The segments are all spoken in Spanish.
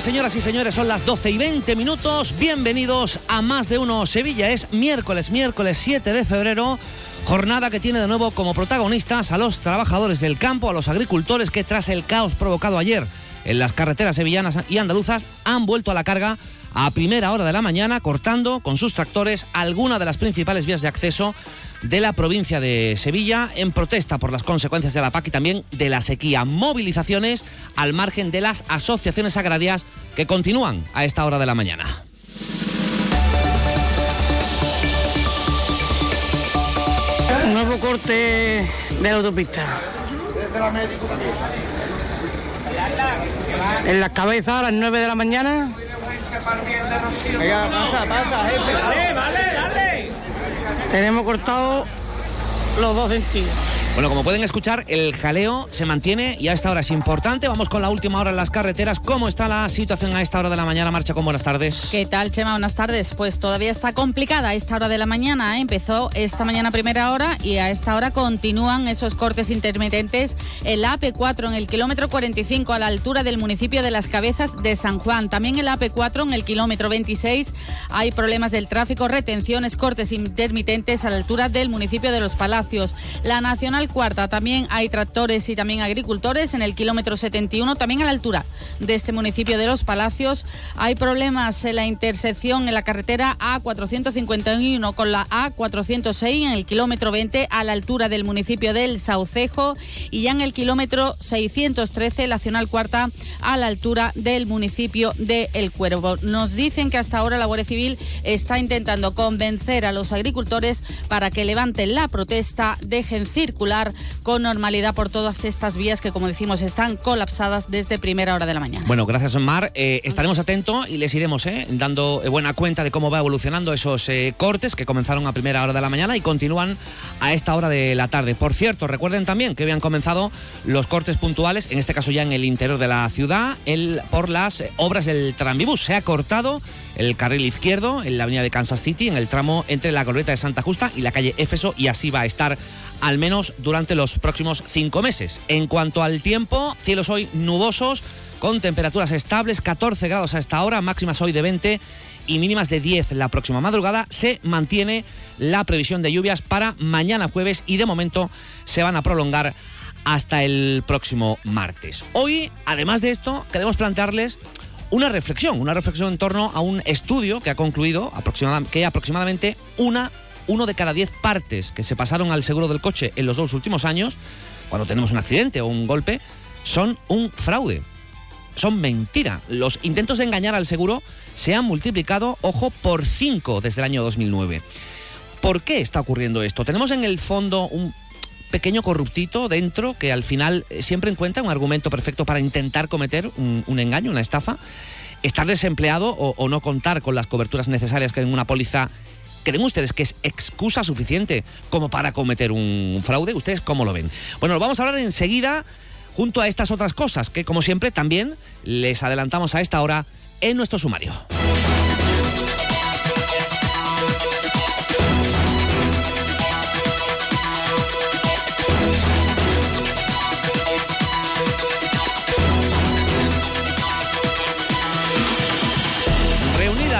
señoras y señores. Son las 12 y 20 minutos. Bienvenidos a Más de Uno Sevilla. Es miércoles, miércoles 7 de febrero. Jornada que tiene de nuevo como protagonistas a los trabajadores del campo, a los agricultores que tras el caos provocado ayer en las carreteras sevillanas y andaluzas han vuelto a la carga a primera hora de la mañana cortando con sus tractores alguna de las principales vías de acceso de la provincia de Sevilla en protesta por las consecuencias de la PAC y también de la sequía. Movilizaciones al margen de las asociaciones agrarias que continúan a esta hora de la mañana. Nuevo corte de la autopista. En las cabezas a las 9 de la mañana. Tenemos cortado los dos sentidos. Bueno, como pueden escuchar, el jaleo se mantiene y a esta hora es importante. Vamos con la última hora en las carreteras. ¿Cómo está la situación a esta hora de la mañana? Marcha con buenas tardes. ¿Qué tal, Chema? Buenas tardes. Pues todavía está complicada a esta hora de la mañana. ¿eh? Empezó esta mañana primera hora y a esta hora continúan esos cortes intermitentes en la AP4 en el kilómetro 45 a la altura del municipio de Las Cabezas de San Juan. También en la AP4 en el kilómetro 26 hay problemas del tráfico, retenciones, cortes intermitentes a la altura del municipio de Los Palacios. La Nacional Cuarta también hay tractores y también agricultores en el kilómetro 71, también a la altura de este municipio de Los Palacios. Hay problemas en la intersección en la carretera A451 con la A406 en el kilómetro 20 a la altura del municipio del Saucejo y ya en el kilómetro 613 la Nacional Cuarta a la altura del municipio de El Cuervo. Nos dicen que hasta ahora la Guardia Civil está intentando convencer a los agricultores para que levanten la protesta, dejen circular con normalidad por todas estas vías que, como decimos, están colapsadas desde primera hora de la mañana. Bueno, gracias, Omar. Eh, estaremos atentos y les iremos eh, dando eh, buena cuenta de cómo va evolucionando esos cortes que comenzaron a primera hora de la mañana y continúan a esta hora de la tarde. Por cierto, recuerden también que habían comenzado los cortes puntuales, en este caso ya en el interior de la ciudad, el, por las obras del tranvibús. Se ha cortado el carril izquierdo en la avenida de Kansas City, en el tramo entre la glorieta de Santa Justa y la calle Éfeso, y así va a estar al menos durante los próximos cinco meses. En cuanto al tiempo, cielos hoy nubosos, con temperaturas estables, 14 grados a esta hora, máximas hoy de 20 y mínimas de 10 la próxima madrugada. Se mantiene la previsión de lluvias para mañana jueves y de momento se van a prolongar hasta el próximo martes. Hoy, además de esto, queremos plantearles una reflexión, una reflexión en torno a un estudio que ha concluido aproximada- que aproximadamente una, uno de cada diez partes que se pasaron al seguro del coche en los dos últimos años, cuando tenemos un accidente o un golpe, son un fraude. Son mentira. Los intentos de engañar al seguro se han multiplicado, ojo, por cinco desde el año 2009. ¿Por qué está ocurriendo esto? Tenemos en el fondo un pequeño corruptito dentro que al final eh, siempre encuentra un argumento perfecto para intentar cometer un, engaño, una estafa. Estar desempleado o, o no contar con las coberturas necesarias que en una póliza. ¿Creen ustedes que es excusa suficiente como para cometer un fraude? ¿Ustedes cómo lo ven? Bueno, lo vamos a hablar enseguida junto a estas otras cosas que, como siempre, también les adelantamos a esta hora en nuestro sumario.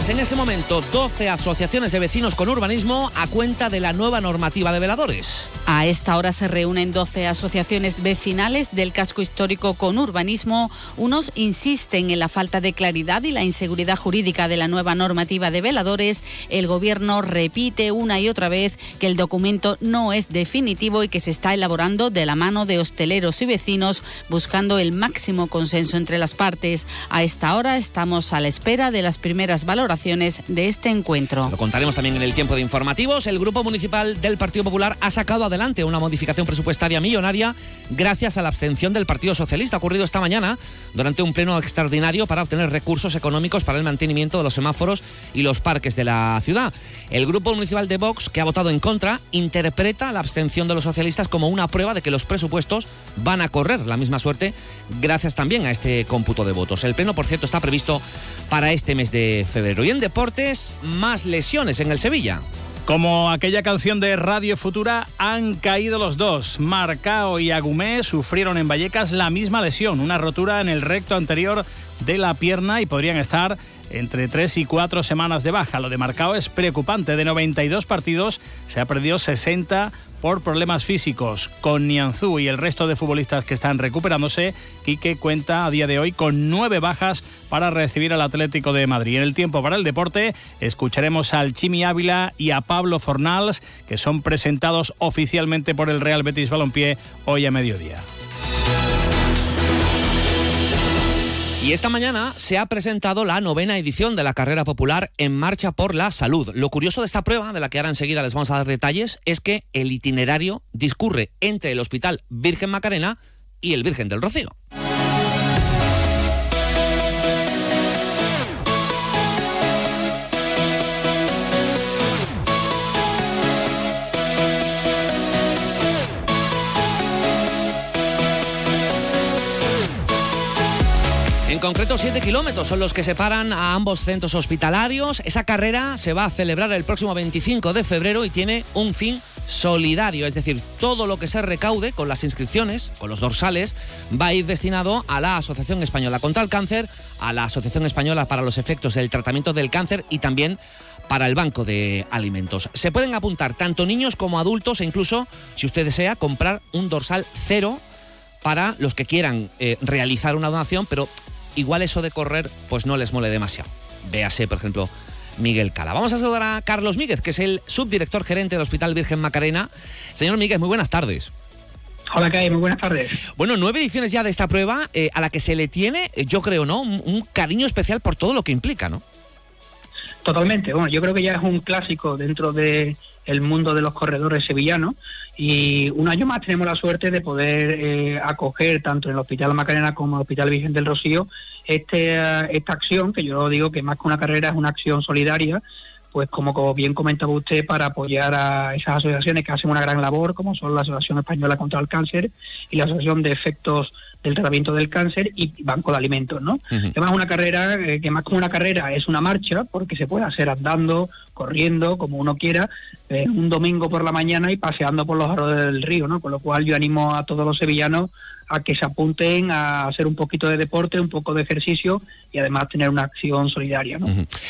Reunidas en este momento 12 asociaciones de vecinos con urbanismo a cuenta de la nueva normativa de veladores. A esta hora se reúnen 12 asociaciones vecinales del casco histórico con urbanismo. Unos insisten en la falta de claridad y la inseguridad jurídica de la nueva normativa de veladores. El gobierno repite una y otra vez que el documento no es definitivo y que se está elaborando de la mano de hosteleros y vecinos buscando el máximo consenso entre las partes. A esta hora estamos a la espera de las primeras valoraciones de este encuentro. Lo contaremos también en el tiempo de informativos. El Grupo Municipal del Partido Popular ha sacado adelante una modificación presupuestaria millonaria gracias a la abstención del Partido Socialista. Ocurrido esta mañana durante un pleno extraordinario para obtener recursos económicos para el mantenimiento de los semáforos y los parques de la ciudad. El grupo municipal de Vox, que ha votado en contra, interpreta la abstención de los socialistas como una prueba de que los presupuestos van a correr la misma suerte gracias también a este cómputo de votos. El pleno, por cierto, está previsto para este mes de febrero. En deportes, más lesiones en el Sevilla. Como aquella canción de Radio Futura, han caído los dos. Marcao y Agumé sufrieron en Vallecas la misma lesión, una rotura en el recto anterior de la pierna y podrían estar entre tres y cuatro semanas de baja. Lo de Marcao es preocupante. De 92 partidos se ha perdido 60 por problemas físicos. Con Nianzú y el resto de futbolistas que están recuperándose, Quique cuenta a día de hoy con nueve bajas para recibir al Atlético de Madrid. En el tiempo para el deporte, escucharemos al Chimi Ávila y a Pablo Fornals, que son presentados oficialmente por el Real Betis Balompié hoy a mediodía. Y esta mañana se ha presentado la novena edición de la carrera popular En Marcha por la Salud. Lo curioso de esta prueba, de la que ahora enseguida les vamos a dar detalles, es que el itinerario discurre entre el Hospital Virgen Macarena y el Virgen del Rocío. Concreto, 7 kilómetros son los que separan a ambos centros hospitalarios. Esa carrera se va a celebrar el próximo 25 de febrero y tiene un fin solidario, es decir, todo lo que se recaude con las inscripciones, con los dorsales, va a ir destinado a la Asociación Española contra el Cáncer, a la Asociación Española para los Efectos del Tratamiento del Cáncer y también para el Banco de Alimentos. Se pueden apuntar tanto niños como adultos e incluso, si usted desea, comprar un dorsal cero para los que quieran eh, realizar una donación, pero igual eso de correr pues no les mole demasiado. Véase, por ejemplo, Miguel Cala. Vamos a saludar a Carlos Míguez, que es el subdirector gerente del Hospital Virgen Macarena. Señor Míguez, muy buenas tardes. Hola, Kai, muy buenas tardes. Bueno, nueve ediciones ya de esta prueba, eh, a la que se le tiene, eh, yo creo, ¿no? Un, un cariño especial por todo lo que implica, ¿no? Totalmente. Bueno, yo creo que ya es un clásico dentro de el mundo de los corredores sevillanos y un año más tenemos la suerte de poder eh, acoger tanto en el Hospital Macarena como en el Hospital Virgen del Rocío este, eh, esta acción, que yo digo que más que una carrera es una acción solidaria, pues como, como bien comentaba usted, para apoyar a esas asociaciones que hacen una gran labor, como son la Asociación Española contra el Cáncer y la Asociación de Efectos del tratamiento del cáncer y Banco de Alimentos, ¿no? Además, una carrera eh, que más como una carrera es una marcha, porque se puede hacer andando, corriendo, como uno quiera, eh, un domingo por la mañana y paseando por los aros del río, ¿no? Con lo cual yo animo a todos los sevillanos a que se apunten a hacer un poquito de deporte, un poco de ejercicio y además tener una acción solidaria, ¿no?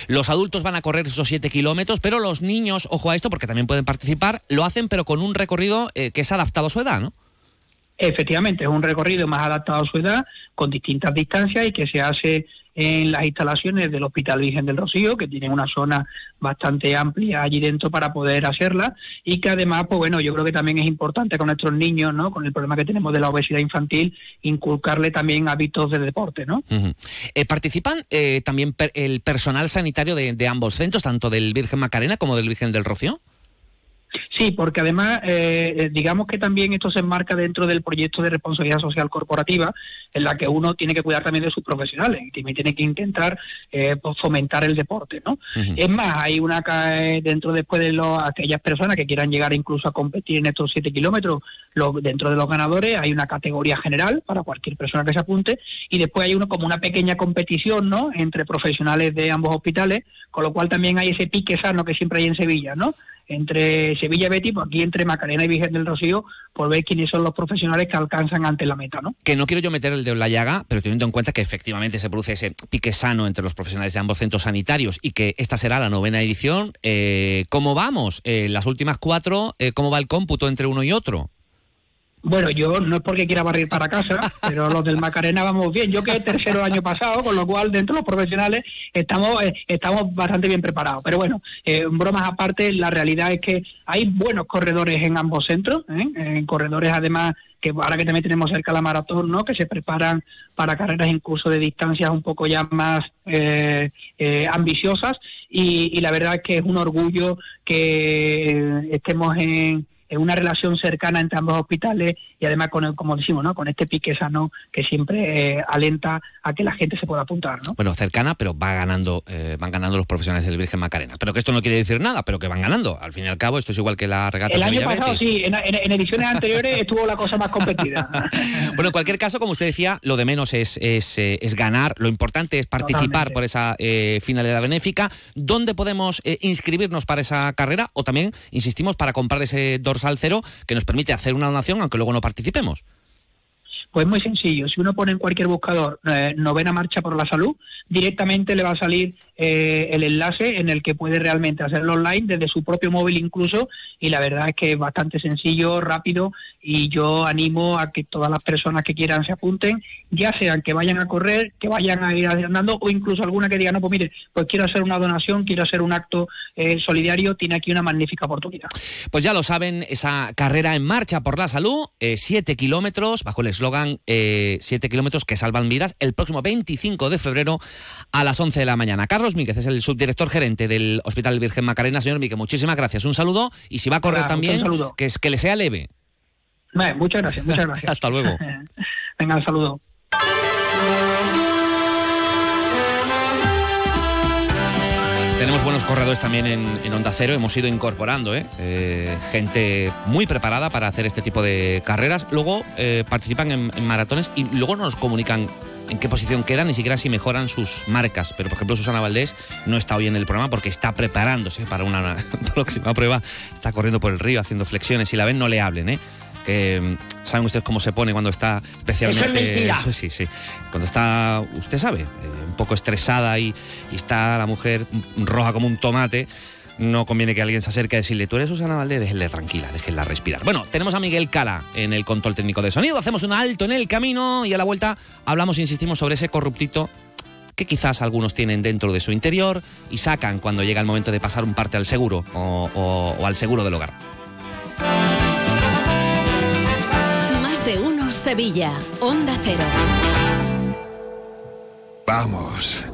Los adultos van a correr esos 7 kilómetros, pero los niños, ojo a esto, porque también pueden participar, lo hacen pero con un recorrido eh, que es adaptado a su edad, ¿no? Efectivamente, es un recorrido más adaptado a su edad, con distintas distancias y que se hace en las instalaciones del Hospital Virgen del Rocío, que tienen una zona bastante amplia allí dentro para poder hacerla y que además, pues bueno, yo creo que también es importante con nuestros niños, ¿no? Con el problema que tenemos de la obesidad infantil, inculcarle también hábitos de deporte, ¿no? Eh, ¿Participan eh, también per- el personal sanitario de ambos centros, tanto del Virgen Macarena como del Virgen del Rocío? Sí, porque además, eh, eh, digamos que también esto se enmarca dentro del proyecto de responsabilidad social corporativa, en la que uno tiene que cuidar también de sus profesionales y también tiene que intentar eh, pues, fomentar el deporte, ¿no? Es más, hay una eh, dentro después de los, aquellas personas que quieran llegar incluso a competir en estos siete kilómetros, lo- dentro de los ganadores hay una categoría general para cualquier persona que se apunte y después hay uno como una pequeña competición, ¿no? Entre profesionales de ambos hospitales, con lo cual también hay ese pique sano que siempre hay en Sevilla, ¿no? Entre Sevilla y Betis, pues aquí entre Macarena y Virgen del Rocío, por ver quiénes son los profesionales que alcanzan ante la meta, ¿no? Que no quiero yo meter el dedo en la llaga, pero teniendo en cuenta que efectivamente se produce ese pique sano entre los profesionales de ambos centros sanitarios y que esta será la novena edición, eh, ¿cómo vamos? Eh, las últimas cuatro, eh, ¿cómo va el cómputo entre uno y otro? Bueno, yo no es porque quiera barrer para casa, pero los del Macarena vamos bien. Yo quedé tercero el año pasado, con lo cual dentro de los profesionales estamos eh, estamos bastante bien preparados. Pero bueno, eh, bromas aparte, la realidad es que hay buenos corredores en ambos centros, ¿eh? en corredores además que ahora que también tenemos cerca la maratón, ¿no? Que se preparan para carreras incluso de distancias un poco ya más eh, eh, ambiciosas y, y la verdad es que es un orgullo que eh, estemos en eh, una relación cercana entre ambos hospitales y además con el- como decimos, ¿no? Con este pique sano que siempre eh, alenta a que la gente se pueda apuntar, ¿no? Bueno, cercana, pero va ganando, eh, van ganando los profesionales del Virgen Macarena. Pero que esto no quiere decir nada, pero que van ganando. Al fin y al cabo, esto es igual que la regata El año pasado sí, en, en- en ediciones anteriores estuvo la cosa más competida. Bueno, en cualquier caso, como usted decía, lo de menos es, es, eh, es ganar. Lo importante es participar Totalmente. por esa eh, finalidad benéfica. ¿Dónde podemos eh, inscribirnos para esa carrera? O también, insistimos, para comprar ese dorsal cero que nos permite hacer una donación, aunque luego no participemos. Pues muy sencillo, si uno pone en cualquier buscador eh, novena marcha por la salud, directamente le va a salir eh, el enlace en el que puede realmente hacerlo online desde su propio móvil incluso y la verdad es que es bastante sencillo, rápido y yo animo a que todas las personas que quieran se apunten, ya sean que vayan a correr, que vayan a ir andando o incluso alguna que diga, no, pues mire, pues quiero hacer una donación, quiero hacer un acto eh, solidario, tiene aquí una magnífica oportunidad. Pues ya lo saben, esa carrera en marcha por la salud, 7 kilómetros, bajo el eslogan 7 kilómetros que salvan vidas, el próximo 25 de febrero a las 11 de la mañana. Carlos Míguez es el subdirector gerente del Hospital Virgen Macarena. Señor Míguez, muchísimas gracias. Un saludo y si va a correr Hola, también, que, es, que le sea leve. Vale, muchas gracias, muchas gracias. Hasta luego. Venga, un saludo. Tenemos buenos corredores también en, en Onda Cero, hemos ido incorporando ¿eh? Eh, gente muy preparada para hacer este tipo de carreras. Luego eh, participan en, en maratones y luego nos comunican en qué posición quedan, ni siquiera si mejoran sus marcas. Pero, por ejemplo, Susana Valdés no está hoy en el programa porque está preparándose para una próxima prueba. Está corriendo por el río haciendo flexiones. Si la ven, no le hablen, ¿eh? que mm, saben ustedes cómo se pone cuando está especialmente Eso es mentira. Eso sí sí cuando está usted sabe eh, un poco estresada y, y está la mujer roja como un tomate no conviene que alguien se acerque a decirle, tú eres Susana Valdés, déjenle tranquila, déjenla respirar. Bueno, tenemos a Miguel Cala en el control técnico de sonido, hacemos un alto en el camino y a la vuelta hablamos, insistimos, sobre ese corruptito que quizás algunos tienen dentro de su interior y sacan cuando llega el momento de pasar un parte al seguro o, o- o al seguro del hogar. Más de uno Sevilla. Onda Cero. Vamos,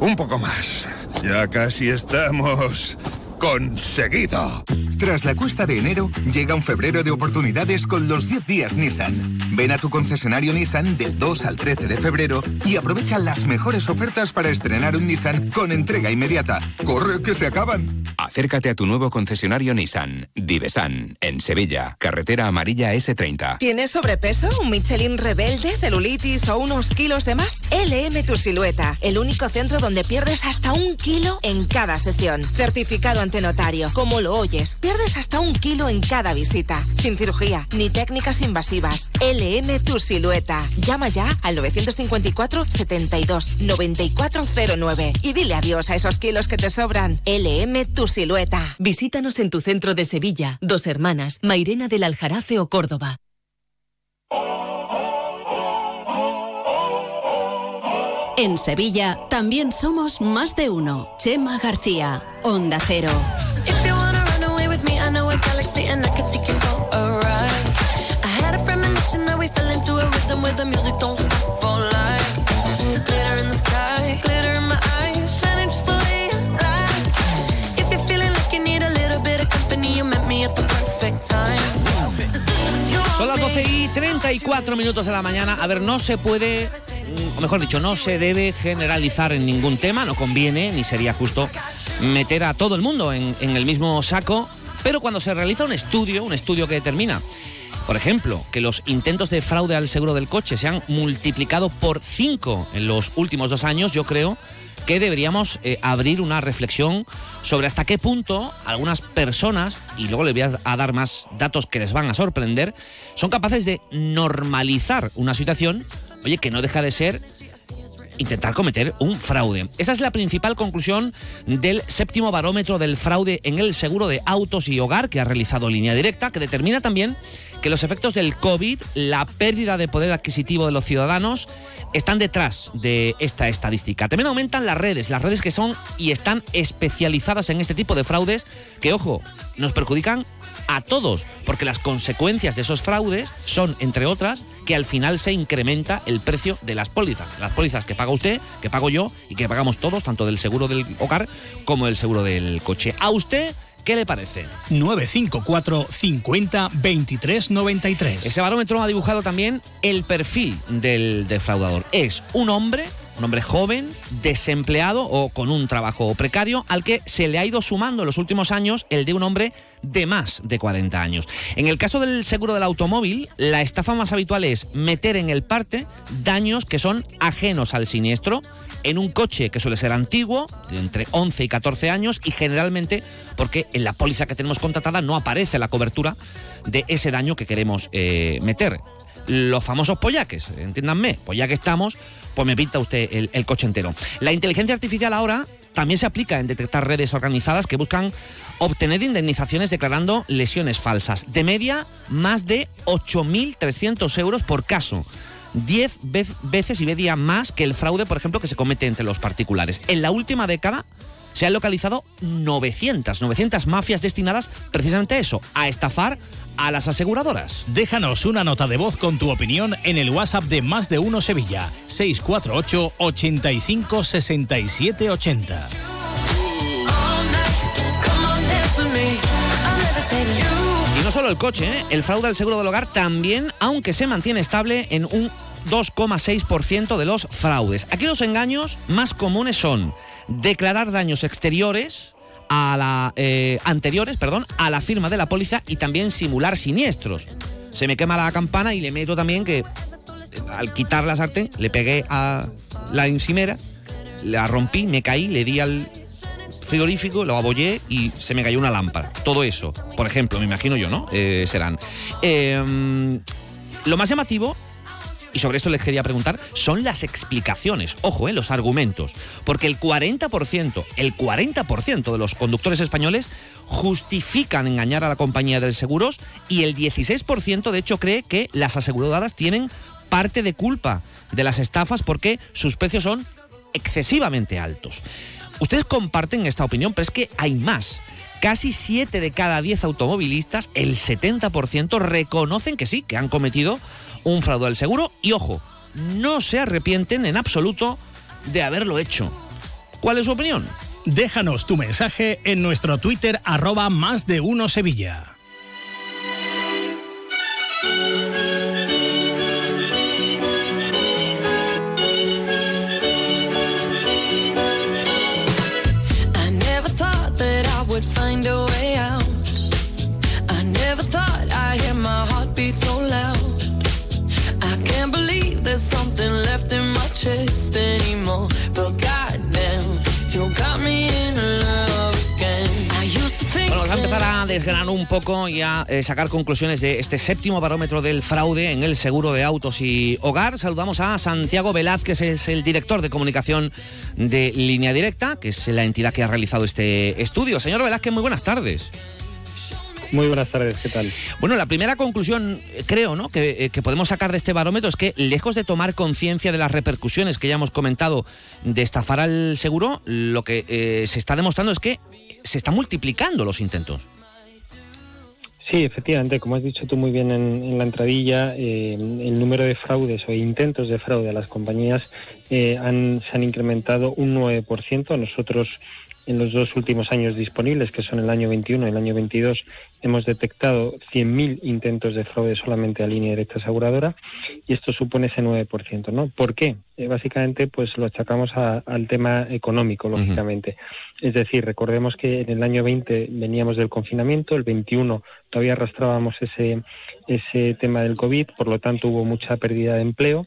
un poco más. Ya casi estamos conseguido. Tras la cuesta de enero, llega un febrero de oportunidades con los 10 días Nissan. Ven a tu concesionario Nissan del 2 al 13 de febrero y aprovecha las mejores ofertas para estrenar un Nissan con entrega inmediata. ¡Corre, que se acaban! Acércate a tu nuevo concesionario Nissan, Divesan, en Sevilla, carretera amarilla S30. ¿Tienes sobrepeso, un Michelin rebelde, celulitis o unos kilos de más? LM Tu Silueta, el único centro donde pierdes hasta un kilo en cada sesión. Certificado ante notario. Como lo oyes, pierdes hasta un kilo en cada visita. Sin cirugía ni técnicas invasivas. LM Tu Silueta. Llama ya al 954 72 9409 y dile adiós a esos kilos que te sobran. LM Tu Silueta. Visítanos en tu centro de Sevilla, Dos Hermanas, Mairena del Aljarafe o Córdoba. En Sevilla también somos más de uno. Chema García. Onda Cero. Time. Son las want 12 me- y 34 minutos de la mañana. A ver, no se puede, mm, o mejor dicho, no se debe generalizar en ningún tema, no conviene, ni sería justo meter a todo el mundo en, en el mismo saco, pero cuando se realiza un estudio, un estudio que determina, por ejemplo, que los intentos de fraude al seguro del coche se han multiplicado por 5 en los últimos dos años, yo creo que deberíamos eh, abrir una reflexión sobre hasta qué punto algunas personas, y luego les voy a, a dar más datos que les van a sorprender, son capaces de normalizar una situación, oye, que no deja de ser intentar cometer un fraude. Esa es la principal conclusión del séptimo barómetro del fraude en el seguro de autos y hogar que ha realizado Línea Directa, que determina también que los efectos del COVID, la pérdida de poder adquisitivo de los ciudadanos, están detrás de esta estadística. También aumentan las redes, las redes que son y están especializadas en este tipo de fraudes, que, ojo, nos perjudican a todos, porque las consecuencias de esos fraudes son, entre otras, que al final se incrementa el precio de las pólizas. Las pólizas que paga usted, que pago yo y que pagamos todos, tanto del seguro del hogar como del seguro del coche. A usted ¿Qué le parece? 954 50 23 93. Ese barómetro ha dibujado también el perfil del defraudador. Es un hombre, un hombre joven, desempleado o con un trabajo precario, al que se le ha ido sumando en los últimos años el de un hombre de más de 40 años. En el caso del seguro del automóvil, la estafa más habitual es meter en el parte daños que son ajenos al siniestro en un coche que suele ser antiguo, de entre 11 y 14 años, y generalmente porque en la póliza que tenemos contratada no aparece la cobertura de ese daño que queremos eh, meter. Los famosos pollaques, entiéndanme, pues ya que estamos, pues me pinta usted el, el coche entero. La inteligencia artificial ahora también se aplica en detectar redes organizadas que buscan obtener indemnizaciones declarando lesiones falsas. De media, más de 8.300 euros por caso. 10 vez- veces y media más que el fraude, por ejemplo, que se comete entre los particulares. En la última década se han localizado 900, 900 mafias destinadas precisamente a eso, a estafar a las aseguradoras. Déjanos una nota de voz con tu opinión en el WhatsApp de Más de Uno Sevilla, 648 85 67 80. Y no solo el coche, ¿eh? el fraude al seguro del hogar también, aunque se mantiene estable en un 2,6% de los fraudes. Aquí los engaños más comunes son declarar daños exteriores a la eh, anteriores, perdón, a la firma de la póliza y también simular siniestros. Se me quema la campana y le meto también que eh, al quitar la sartén le pegué a la encimera, la rompí, me caí, le di al frigorífico, lo abollé y se me cayó una lámpara. Todo eso, por ejemplo, me imagino yo, ¿no? Eh, serán. Eh, lo más llamativo, y sobre esto les quería preguntar, son las explicaciones. Ojo, eh, los argumentos. Porque el 40%, el 40% de los conductores españoles justifican engañar a la compañía de seguros y el 16% de hecho cree que las aseguradoras tienen parte de culpa de las estafas porque sus precios son excesivamente altos. Ustedes comparten esta opinión, pero es que hay más. Casi 7 de cada 10 automovilistas, el 70%, reconocen que sí, que han cometido un fraude al seguro y ojo, no se arrepienten en absoluto de haberlo hecho. ¿Cuál es su opinión? Déjanos tu mensaje en nuestro Twitter arroba más de uno Sevilla. In my chest anymore. But goddamn, you got me in love again. I used to think Bueno, vamos a empezar a desgranar un poco y a eh, sacar conclusiones de este séptimo barómetro del fraude en el seguro de autos y hogar. Saludamos a Santiago Velázquez, es el director de comunicación de Línea Directa, que es la entidad que ha realizado este estudio. Señor Velázquez, muy buenas tardes. Muy buenas tardes, ¿qué tal? Bueno, la primera conclusión, eh, creo, ¿no? Que, eh, que podemos sacar de este barómetro es que, lejos de tomar conciencia de las repercusiones que ya hemos comentado de estafar al seguro, lo que eh, se está demostrando es que se están multiplicando los intentos. Sí, efectivamente, como has dicho tú muy bien en, en la entradilla, eh, el número de fraudes o intentos de fraude a las compañías eh, han, se han incrementado un 9%. Nosotros en los dos últimos años disponibles, que son el año 21 y el año 22, hemos detectado 100.000 intentos de fraude solamente a línea directa aseguradora y esto supone ese 9%. ¿no? ¿Por qué? Eh, básicamente pues lo achacamos a- al tema económico, lógicamente. Es decir, recordemos que en el año 20 veníamos del confinamiento, el 21 todavía arrastrábamos ese, ese tema del COVID, por lo tanto hubo mucha pérdida de empleo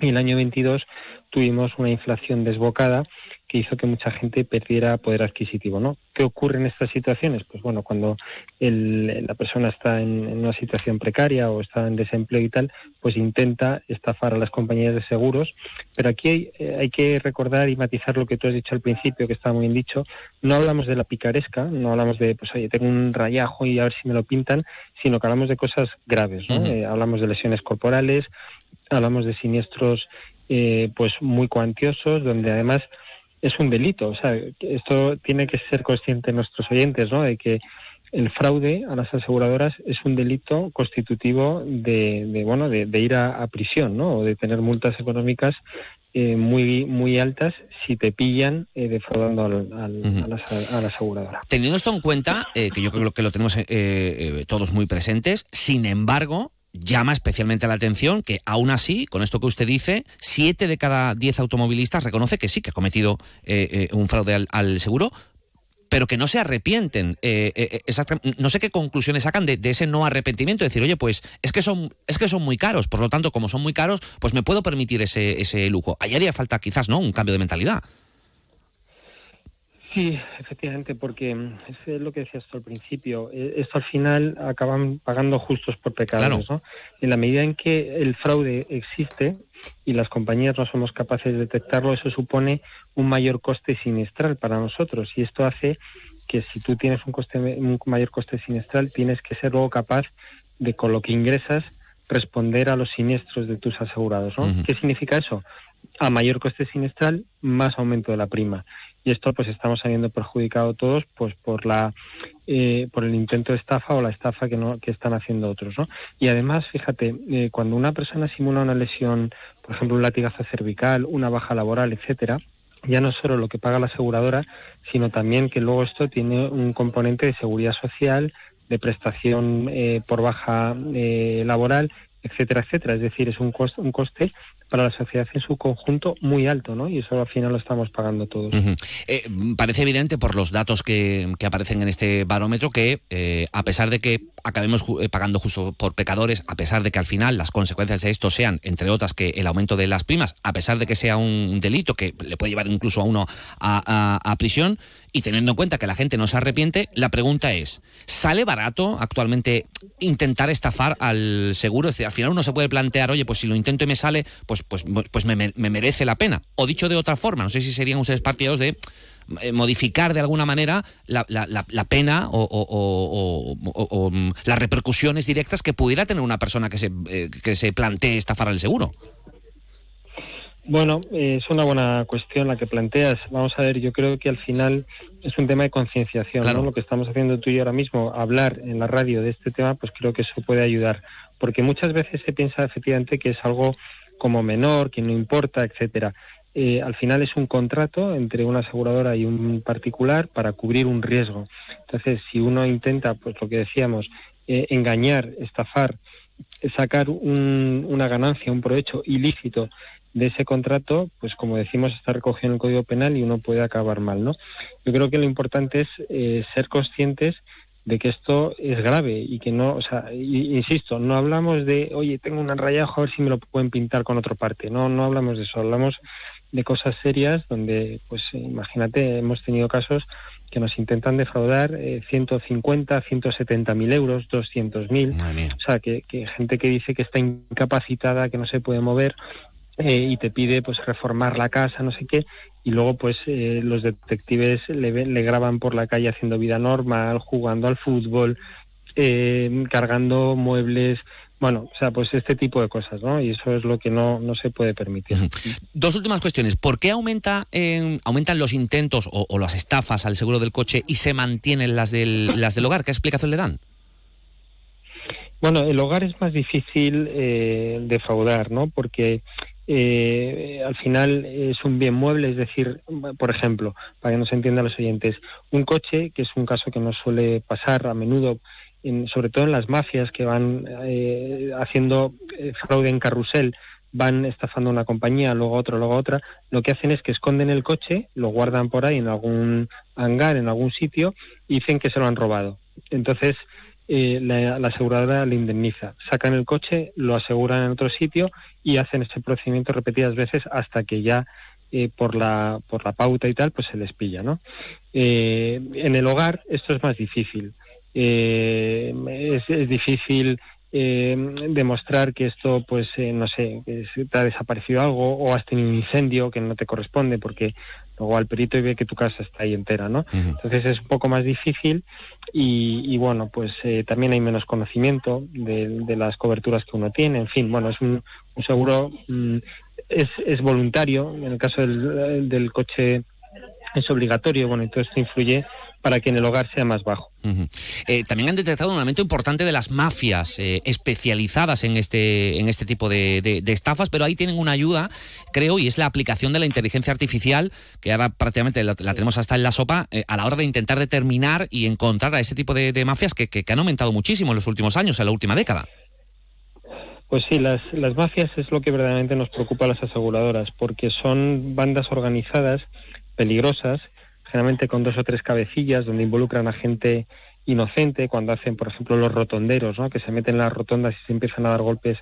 y el año 22 tuvimos una inflación desbocada que hizo que mucha gente perdiera poder adquisitivo, ¿no? ¿Qué ocurre en estas situaciones? Pues bueno, cuando el- la persona está en, en una situación precaria o está en desempleo y tal, pues intenta estafar a las compañías de seguros. Pero aquí hay, eh, hay que recordar y matizar lo que tú has dicho al principio, que está muy bien dicho. No hablamos de la picaresca, no hablamos de, pues oye, tengo un rayajo y a ver si me lo pintan, sino que hablamos de cosas graves, ¿no? Eh, hablamos de lesiones corporales, hablamos de siniestros eh, pues muy cuantiosos, donde además es un delito. O sea, esto tiene que ser consciente nuestros oyentes, ¿no? De que el fraude a las aseguradoras es un delito constitutivo de, de, bueno de, de ir a, a prisión, ¿no? O de tener multas económicas eh, muy muy altas si te pillan eh, defraudando al- al- a, la, a la aseguradora. Teniendo esto en cuenta, eh, que yo creo que lo tenemos eh, eh, todos muy presentes, sin embargo, llama especialmente la atención que aún así, con esto que usted dice, siete de cada diez automovilistas reconoce que sí, que ha cometido eh, eh, un fraude al, seguro, pero que no se arrepienten. Eh, eh, no sé qué conclusiones sacan de, de ese no arrepentimiento, decir, oye, pues es que son es que son muy caros, por lo tanto, como son muy caros, pues me puedo permitir ese, ese lujo. Ahí haría falta quizás, ¿no? Un cambio de mentalidad. Sí, efectivamente, porque mm, es lo que decías tú al principio. eh, Esto al final acaban pagando justos por pecadores, ¿no? En la medida en que el fraude existe y las compañías no somos capaces de detectarlo, eso supone un mayor coste sinistral para nosotros y esto hace que si tú tienes un coste un mayor coste sinistral tienes que ser luego capaz de con lo que ingresas responder a los siniestros de tus asegurados, ¿no? ¿Qué significa eso? A mayor coste sinistral, más aumento de la prima y esto pues estamos saliendo perjudicado todos pues por la eh, por el intento de estafa o la estafa que no que están haciendo otros ¿no? y además fíjate eh, cuando una persona simula una lesión por ejemplo un latigazo cervical una baja laboral etcétera ya no solo lo que paga la aseguradora sino también que luego esto tiene un componente de seguridad social de prestación eh, por baja eh, laboral etcétera etcétera es decir es un coste, un coste para la sociedad en su conjunto muy alto, ¿no? Y eso al final lo estamos pagando todos. Eh, parece evidente por los datos que, que aparecen en este barómetro que, eh, a pesar de que acabemos eh, pagando justo por pecadores, a pesar de que al final las consecuencias de esto sean, entre otras, que el aumento de las primas, a pesar de que sea un delito que le puede llevar incluso a uno a prisión, y teniendo en cuenta que la gente no se arrepiente, la pregunta es, ¿sale barato actualmente intentar estafar al seguro? Es decir, al final uno se puede plantear, oye, pues si lo intento y me sale, pues, pues, pues me, me merece la pena. O dicho de otra forma, no sé si serían ustedes partidarios de eh, modificar de alguna manera la, la- la- pena o- o- o, mm, las repercusiones directas que pudiera tener una persona que se, eh, que se plantee estafar al seguro. Bueno, eh, es una buena cuestión la que planteas. Vamos a ver, yo creo que al final es un tema de concienciación, ¿no? Lo que estamos haciendo tú y yo ahora mismo, hablar en la radio de este tema, pues creo que eso puede ayudar, porque muchas veces se piensa efectivamente que es algo como menor, que no importa, etcétera. Eh, al final es un contrato entre una aseguradora y un particular para cubrir un riesgo. Entonces, si uno intenta, pues lo que decíamos, eh, engañar, estafar, sacar un- una ganancia, un provecho ilícito de ese contrato, pues como decimos, está recogido en el Código Penal y uno puede acabar mal, ¿no? Yo creo que lo importante es eh, ser conscientes de que esto es grave y que no, o sea, insisto, no hablamos de, oye, tengo un rayajo, a ver si me lo pueden pintar con otra parte, no, no hablamos de eso, hablamos de cosas serias donde, pues imagínate, hemos tenido casos que nos intentan defraudar eh, 150, 170 mil euros, 200 mil, o sea, que, que gente que dice que está incapacitada, que no se puede mover eh, y te pide pues reformar la casa, no sé qué, y luego pues eh, los detectives le, le graban por la calle haciendo vida normal, jugando al fútbol, eh, cargando muebles, bueno, o sea, pues este tipo de cosas, ¿no? Y eso es lo que no, no se puede permitir. Dos últimas cuestiones. ¿Por qué aumenta, aumentan los intentos o, o las estafas al seguro del coche y se mantienen las del, las del hogar? ¿Qué explicación le dan? Bueno, el hogar es más difícil eh, defraudar, ¿no? Porque eh, al final es un bien mueble, es decir, por ejemplo, para que nos entiendan los oyentes, un coche, que es un caso que nos suele pasar a menudo, en- sobre todo en las mafias que van eh, haciendo eh, fraude en carrusel, van estafando una compañía, luego otra, luego otra, lo que hacen es que esconden el coche, lo guardan por ahí en algún hangar, en algún sitio, y dicen que se lo han robado. Entonces, eh, la, aseguradora le indemniza. Sacan el coche, lo aseguran en otro sitio y hacen este procedimiento repetidas veces hasta que ya eh, por la por la pauta y tal pues se les pilla, ¿no? Eh, en el hogar esto es más difícil. Eh, es, es difícil eh, demostrar que esto pues no sé te ha desaparecido algo o has tenido un incendio que no te corresponde porque luego al perito y ve que tu casa está ahí entera, ¿no? Entonces es un poco más difícil y, y, bueno, pues eh, también hay menos conocimiento de, de las coberturas que uno tiene. En fin, bueno, es un, un seguro, mm, es, es voluntario. En el caso del, del coche es obligatorio, bueno, y todo esto influye para que en el hogar sea más bajo. Eh, también han detectado un aumento importante de las mafias eh, especializadas en este, en este tipo de, de- de estafas, pero ahí tienen una ayuda, creo, y es la aplicación de la inteligencia artificial, que ahora prácticamente la, la tenemos hasta en la sopa, eh, a la hora de intentar determinar y encontrar a ese tipo de, de mafias que, que- que han aumentado muchísimo en los últimos años, en la última década. Pues sí, las, las mafias es lo que verdaderamente nos preocupa a las aseguradoras, porque son bandas organizadas, peligrosas, generalmente con dos o tres cabecillas, donde involucran a gente inocente, cuando hacen, por ejemplo, los rotonderos, que se meten en las rotondas y se empiezan a dar golpes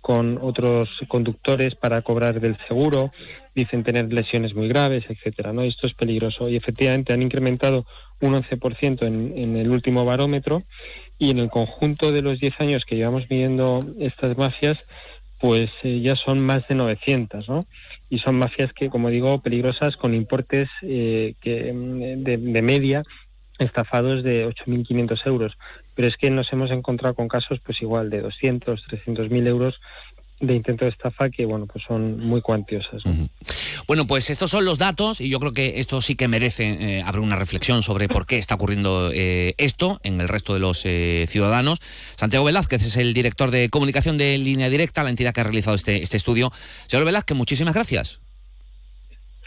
con otros conductores para cobrar del seguro, dicen tener lesiones muy graves, etcétera, ¿no? Esto es peligroso y efectivamente han incrementado un 11% en, en el último barómetro y en el conjunto de los 10 años que llevamos midiendo estas mafias, pues eh, ya son más de 900, ¿no? Y son mafias que, como digo, peligrosas con importes eh, que, mm, de, de media estafados de 8.500 euros. Pero es que nos hemos encontrado con casos, pues igual, de 200, 300 mil euros de intento de estafa que, bueno, pues son muy cuantiosas. ¿no? Bueno, pues estos son los datos y yo creo que esto sí que merece eh, abrir una reflexión sobre por qué está ocurriendo eh, esto en el resto de los eh, ciudadanos. Santiago Velázquez es el director de comunicación de Línea Directa, la entidad que ha realizado este, este estudio. Señor Velázquez, muchísimas gracias.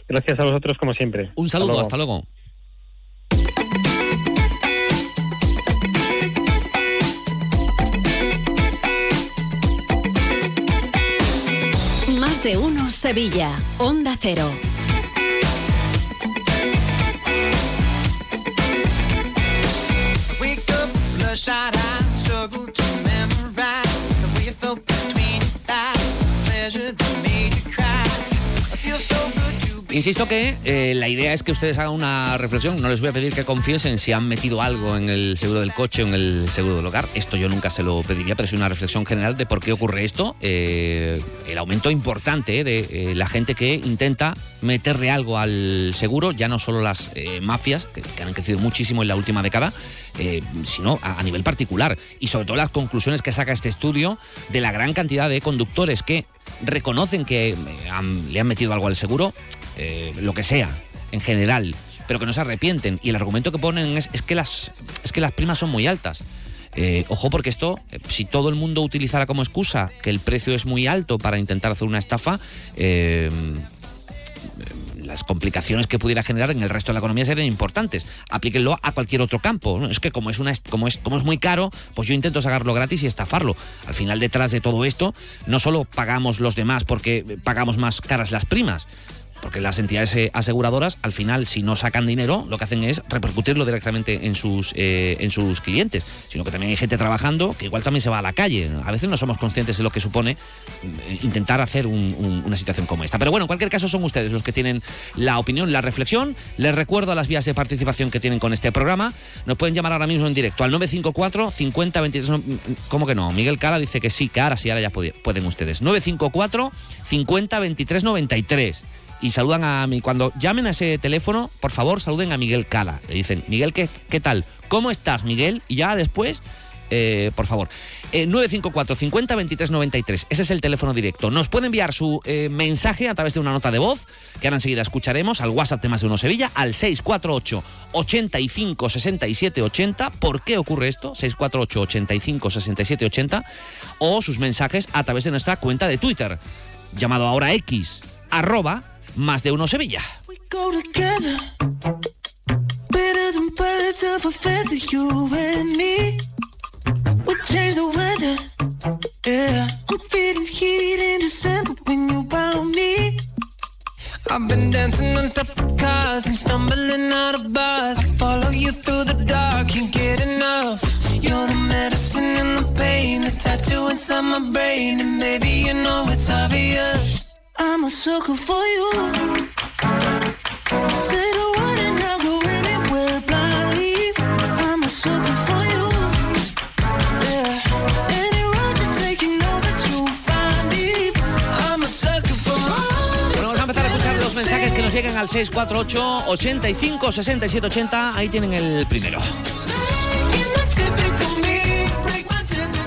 Gracias a vosotros, como siempre. Un saludo, hasta luego. Sevilla. Onda Cero. Insisto que eh, la idea es que ustedes hagan una reflexión. No les voy a pedir que confiesen si han metido algo en el seguro del coche o en el seguro del hogar. Esto yo nunca se lo pediría, pero es una reflexión general de por qué ocurre esto. Eh, el aumento importante eh, de la gente que intenta meterle algo al seguro, ya no solo las mafias, que, han crecido muchísimo en la última década, sino a, nivel particular. Y sobre todo las conclusiones que saca este estudio de la gran cantidad de conductores que reconocen que le han metido algo al seguro, eh, lo que sea, en general, pero que no se arrepienten. Y el argumento que ponen es, es que, las, es que las primas son muy altas. Eh, ojo porque esto, eh, si todo el mundo utilizara como excusa que el precio es muy alto para intentar hacer una estafa, las complicaciones que pudiera generar en el resto de la economía serían importantes. Aplíquenlo a cualquier otro campo. Es que como es una como es como es muy caro, pues yo intento sacarlo gratis y estafarlo. Al final detrás de todo esto no solo pagamos los demás porque pagamos más caras las primas. Porque las entidades eh, aseguradoras, al final, si no sacan dinero, lo que hacen es repercutirlo directamente en sus, eh, en sus clientes. Sino que también hay gente trabajando que igual también se va a la calle. A veces no somos conscientes de lo que supone eh, intentar hacer un- un- una situación como esta. Pero bueno, en cualquier caso son ustedes los que tienen la opinión, la reflexión. Les recuerdo las vías de participación que tienen con este programa. Nos pueden llamar ahora mismo en directo al 954 50 23. no, ¿Cómo que no? Miguel Cala dice que sí, que ahora sí, ahora ya puede- pueden ustedes. 954 50 23 93 y saludan a mí. Cuando llamen a ese teléfono, por favor, saluden a Miguel Cala. Le dicen, Miguel, ¿qué, qué tal? ¿Cómo estás, Miguel? Y ya después, eh, por favor, eh, 954 50 23 93. Ese es el teléfono directo. Nos puede enviar su eh, mensaje a través de una nota de voz, que ahora enseguida escucharemos, al WhatsApp de Más de Uno Sevilla, al 648 85 67 80. ¿Por qué ocurre esto? 648 85 67 80. O sus mensajes a través de nuestra cuenta de Twitter, llamado ahora X, Más de Uno Sevilla. go together. Better than birds of a feather, you and me. We change the weather. Yeah, I'm feeling heat in December when you found me. I've been dancing on top of cars and stumbling out of bars. I follow you through the dark, can't get enough. You're the medicine and the pain, the tattoo inside my brain, and baby you know it's obvious. I'm a sucker for you. I'm a for you. You you. I'm a for Bueno, vamos a empezar a escuchar los mensajes que nos llegan al 648 85 67 80. Ahí tienen el primero.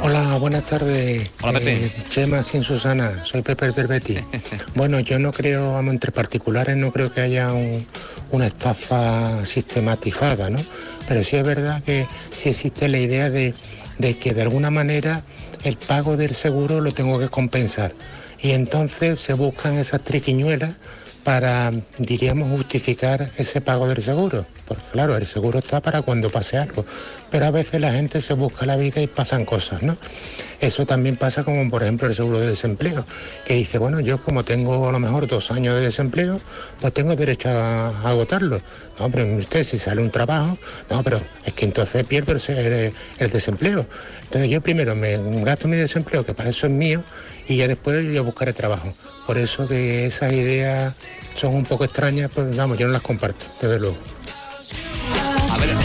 Hola, buenas tardes. Hola, Pepe. Eh, Chema sin Susana, soy Pepe del Betis. bueno, yo no creo, vamos, entre particulares no creo que haya un- una estafa sistematizada, ¿no? Pero sí es verdad que sí existe la idea de, de que de alguna manera el pago del seguro lo tengo que compensar. Y entonces se buscan esas triquiñuelas para, diríamos, justificar ese pago del seguro. Porque claro, el seguro está para cuando pase algo. Pero a veces la gente se busca la vida y pasan cosas, ¿no? Eso también pasa como, por ejemplo, el seguro de desempleo, que dice, bueno, yo como tengo a lo mejor dos años de desempleo, pues tengo derecho a, agotarlo. No, pero usted si sale un trabajo, no, pero es que entonces pierdo el, se- el desempleo. Entonces yo primero me gasto mi desempleo, que para eso es mío, y ya después yo buscaré trabajo. Por eso que esas ideas son un poco extrañas, pues vamos, yo no las comparto, desde luego.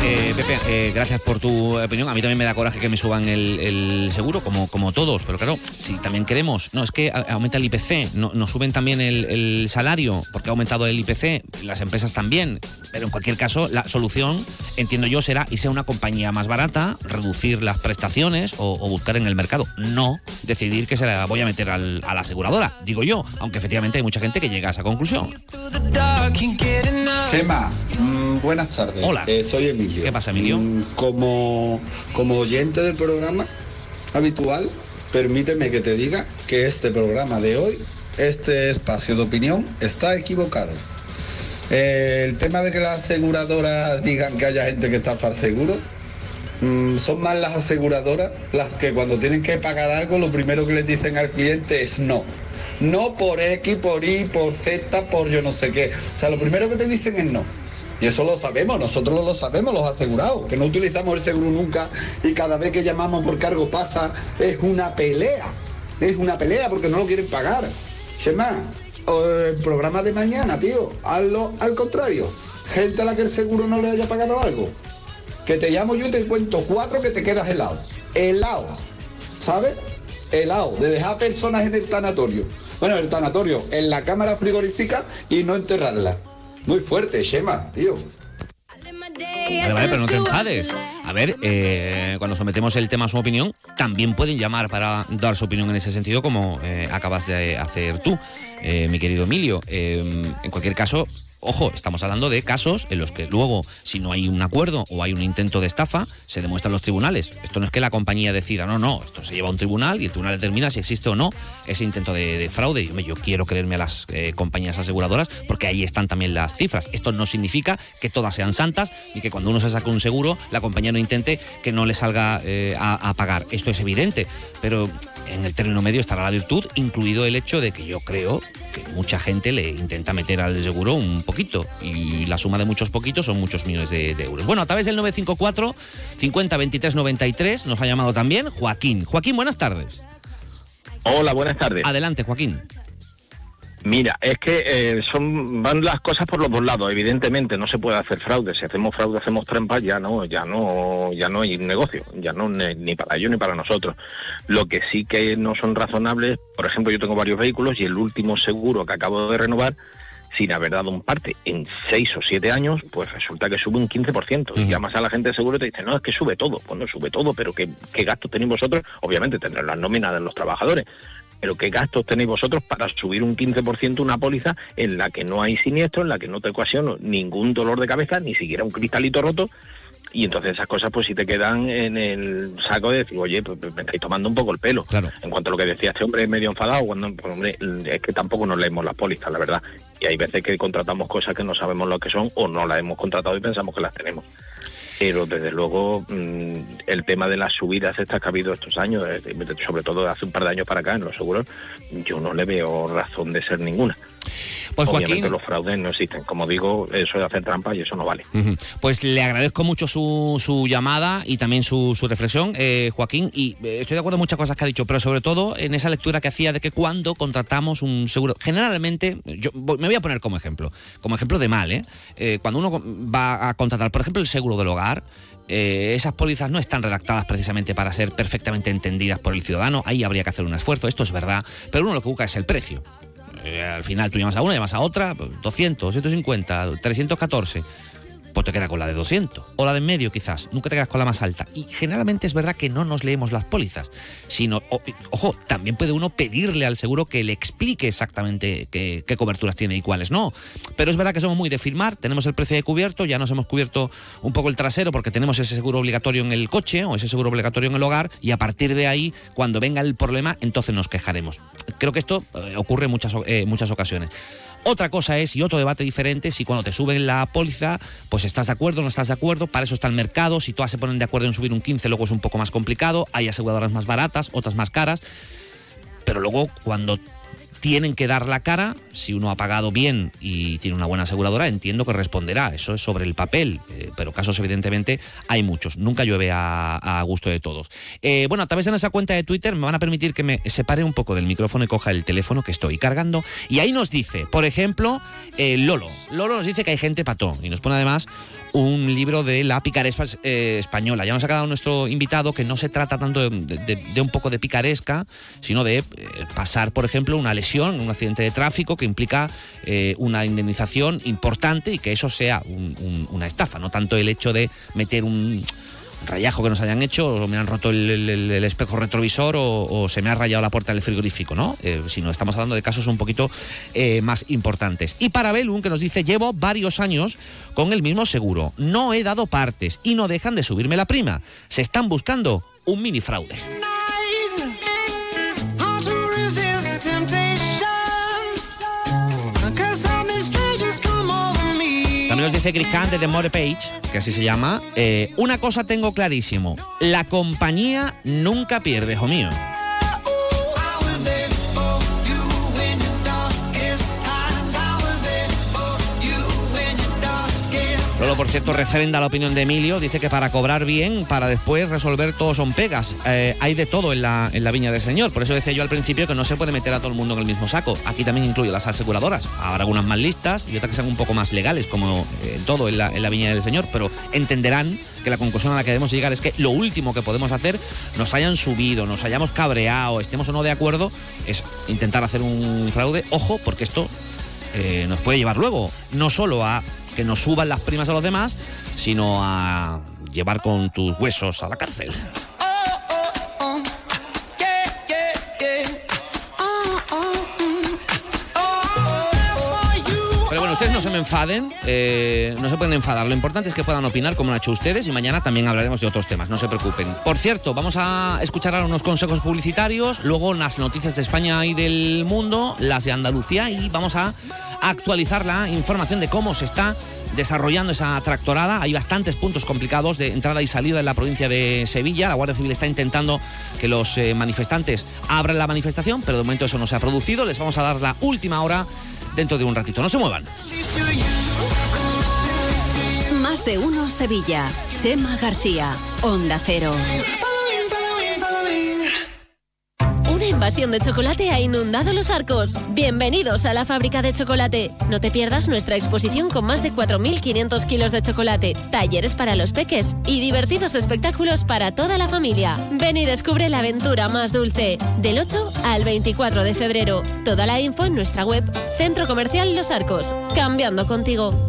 Eh, Pepe, eh, gracias por tu opinión. A mí también me da coraje que me suban el, seguro, como, como todos. Pero claro, si también queremos, no, es que aumenta el IPC, no, nos suben también el, salario, porque ha aumentado el IPC, las empresas también. Pero en cualquier caso, la solución, entiendo yo, será irse a una compañía más barata, reducir las prestaciones o, buscar en el mercado. No decidir que se la voy a meter a la aseguradora, digo yo, aunque efectivamente hay mucha gente que llega a esa conclusión. Mm, buenas tardes. Hola. Eh, soy Emilio. ¿Qué pasa, Emilio? Mm, como, como oyente del programa habitual, permíteme que te diga que este programa de hoy, este espacio de opinión, está equivocado. Eh, el tema de que las aseguradoras digan que haya gente que estafa al seguro, mm, son más las aseguradoras las que cuando tienen que pagar algo, lo primero que les dicen al cliente es no. No por X, por Y, por Z, por yo no sé qué. O sea, lo primero que te dicen es no. Y eso lo sabemos, nosotros lo sabemos, los asegurados, que no utilizamos el seguro nunca y cada vez que llamamos por cargo pasa, es una pelea. Es una pelea porque no lo quieren pagar. Shema, o el programa de mañana, tío, hazlo al contrario. Gente a la que el seguro no le haya pagado algo. Que te llamo yo y te cuento cuatro que te quedas helado. Helado. ¿Sabes? Helado. De dejar personas en el tanatorio. Bueno, en el tanatorio, en la cámara frigorífica y no enterrarla. Muy fuerte, Shema, tío. Vale, vale, pero no te enfades. A ver, eh, cuando sometemos el tema a su opinión, también pueden llamar para dar su opinión en ese sentido, como eh, acabas de hacer tú, eh, mi querido Emilio. Eh, en cualquier caso, ojo, estamos hablando de casos en los que luego, si no hay un acuerdo o hay un intento de estafa, se demuestra en los tribunales. Esto no es que la compañía decida, no, no, esto se lleva a un tribunal y el tribunal determina si existe o no ese intento de, de fraude. Y, hombre, yo quiero creerme a las eh, compañías aseguradoras porque ahí están también las cifras. Esto no significa que todas sean santas y que cuando uno se saca un seguro, la compañía no intente que no le salga eh, a, a pagar. Esto es evidente, pero en el término medio estará la virtud, incluido el hecho de que yo creo que mucha gente le intenta meter al seguro un poquito y la suma de muchos poquitos son muchos millones de, de euros. Bueno, a través del 954 50 23 93 nos ha llamado también Joaquín. Joaquín, buenas tardes. Hola, buenas tardes. Adelante, Joaquín. Mira, es que eh, son van las cosas por los dos lados. Evidentemente no se puede hacer fraude. Si hacemos fraude, hacemos trampa, ya no, ya no, ya no hay negocio, ya no ni, para ellos ni para nosotros. Lo que sí que no son razonables, por ejemplo, yo tengo varios vehículos y el último seguro que acabo de renovar, sin haber dado un parte en seis o siete años, pues resulta que sube un 15%. Y llamas a la gente de seguro y te dice, no, es que sube todo. Bueno, sube todo, pero ¿qué, qué gastos tenéis vosotros? Obviamente tendrán las nóminas de los trabajadores. Pero ¿qué gastos tenéis vosotros para subir un 15% una póliza en la que no hay siniestro, en la que no te ocasiona ningún dolor de cabeza, ni siquiera un cristalito roto? Y entonces esas cosas pues si te quedan en el saco de decir, oye, pues me estáis tomando un poco el pelo. En cuanto a lo que decía este hombre medio enfadado, cuando pues, hombre, es que tampoco nos leemos las pólizas, la verdad. Y hay veces que contratamos cosas que no sabemos lo que son o no las hemos contratado y pensamos que las tenemos. Pero desde luego mm, el tema de las subidas estas que ha habido estos años, eh, sobre todo hace un par de años para acá en los seguros, yo no le veo razón de ser ninguna. Pues, Obviamente Joaquín- los fraudes no existen. Como digo, eso es hacer trampa y eso no vale. Pues le agradezco mucho su, su llamada y también su, su reflexión, eh, Joaquín, y eh, estoy de acuerdo en muchas cosas que ha dicho, pero sobre todo en esa lectura que hacía de que cuando contratamos un seguro, generalmente, yo me voy a poner como ejemplo, como ejemplo de mal, ¿eh? Eh, cuando uno va a contratar, por ejemplo, el seguro del hogar, eh, esas pólizas no están redactadas precisamente para ser perfectamente entendidas por el ciudadano, ahí habría que hacer un esfuerzo, esto es verdad, pero uno lo que busca es el precio. Eh, al final tú llamas a una, llamas a otra, 200, 150, 314. Pues te queda con la de 200. O la de en medio, quizás. Nunca te quedas con la más alta. Y generalmente es verdad que no nos leemos las pólizas. Sino, ojo, también puede uno pedirle al seguro que le explique exactamente qué, coberturas tiene y cuáles no. Pero es verdad que somos muy de firmar. Tenemos el precio de cubierto. Ya nos hemos cubierto un poco el trasero porque tenemos ese seguro obligatorio en el coche o ese seguro obligatorio en el hogar. Y a partir de ahí, cuando venga el problema, entonces nos quejaremos. Creo que esto eh, ocurre en muchas, eh, muchas ocasiones. Otra cosa es, y otro debate diferente, si cuando te suben la póliza, pues estás de acuerdo no estás de acuerdo, para eso está el mercado, si todas se ponen de acuerdo en subir un 15, luego es un poco más complicado, hay aseguradoras más baratas, otras más caras, pero luego cuando tienen que dar la cara, si uno ha pagado bien y tiene una buena aseguradora, entiendo que responderá, eso es sobre el papel, eh, pero casos evidentemente hay muchos, nunca llueve a, gusto de todos. Eh, bueno, a través de nuestra cuenta de Twitter me van a permitir que me separe un poco del micrófono y coja el teléfono que estoy cargando, y ahí nos dice, por ejemplo, eh, Lolo, Lolo nos dice que hay gente pató, y nos pone además un libro de la picaresca española. Ya nos ha quedado nuestro invitado que no se trata tanto de, de- un poco de picaresca, sino de pasar, por ejemplo, una lesión, un accidente de tráfico que implica eh, una indemnización importante y que eso sea un- un- una estafa, no tanto el hecho de meter un rayajo que nos hayan hecho, o me han roto el, espejo retrovisor o, se me ha rayado la puerta del frigorífico, ¿no? Eh, sino estamos hablando de casos un poquito eh, más importantes. Y para Belun, que nos dice, llevo varios años con el mismo seguro, no he dado partes y no dejan de subirme la prima. Se están buscando un mini fraude. Dice Chris Kahn de The More Page, que así se llama, eh, una cosa tengo clarísimo, la compañía nunca pierde, hijo mío. Lolo, por cierto, refrenda la opinión de Emilio. Dice que para cobrar bien, para después resolver todo son pegas. Eh, hay de todo en la, en la viña del Señor. Por eso decía yo al principio que no se puede meter a todo el mundo en el mismo saco. Aquí también incluyo las aseguradoras. Habrá algunas más listas y otras que sean un poco más legales, como eh, todo en la, en la viña del Señor. Pero entenderán que la conclusión a la que debemos llegar es que lo último que podemos hacer, nos hayan subido, nos hayamos cabreado, estemos o no de acuerdo, es intentar hacer un fraude. Ojo, porque esto eh, nos puede llevar luego no solo a que nos suban las primas a los demás, sino a llevar con tus huesos a la cárcel. No se me enfaden, eh, no se pueden enfadar. Lo importante es que puedan opinar como han hecho ustedes y mañana también hablaremos de otros temas, no se preocupen. Por cierto, vamos a escuchar ahora unos consejos publicitarios, luego las noticias de España y del mundo, las de Andalucía y vamos a actualizar la información de cómo se está desarrollando esa tractorada. Hay bastantes puntos complicados de entrada y salida en la provincia de Sevilla. La Guardia Civil está intentando que los eh, manifestantes abran la manifestación, pero de momento eso no se ha producido. Les vamos a dar la última hora dentro de un ratito. No se muevan. Más de uno Sevilla. Chema García. Onda Cero. Una invasión de chocolate ha inundado los arcos. Bienvenidos a la fábrica de chocolate. No te pierdas nuestra exposición con más de 4.500 kilos de chocolate, talleres para los peques y divertidos espectáculos para toda la familia. Ven y descubre la aventura más dulce. Del 8 al 24 de febrero. Toda la info en nuestra web Centro Comercial Los Arcos. Cambiando contigo.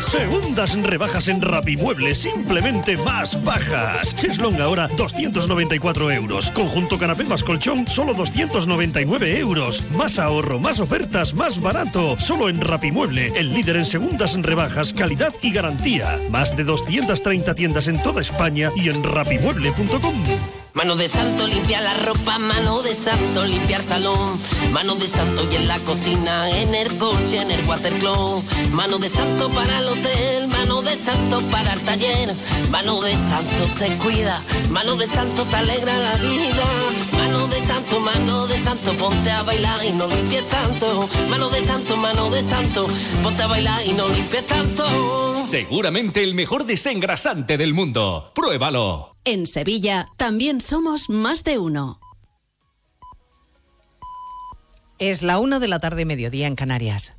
Segundas rebajas en Rapimueble, simplemente más bajas. Cheslong ahora 294 euros. Conjunto canapé más colchón, solo 299 euros. Más ahorro, más ofertas, más barato. Solo en Rapimueble, el líder en segundas rebajas, calidad y garantía. Más de 230 tiendas en toda España y en rapimueble.com. Mano de santo, limpiar la ropa, mano de santo, limpiar salón. Mano de santo y en la cocina, en el coche, en el watercloak. Mano de santo para hotel, mano de santo para el taller. Mano de santo te cuida, mano de santo te alegra la vida. Mano de santo, mano de santo, ponte a bailar y no limpies tanto. Mano de santo, mano de santo, ponte a bailar y no limpies tanto. Seguramente el mejor desengrasante del mundo. Pruébalo. En Sevilla también somos más de uno. Es la una de la tarde, mediodía en Canarias.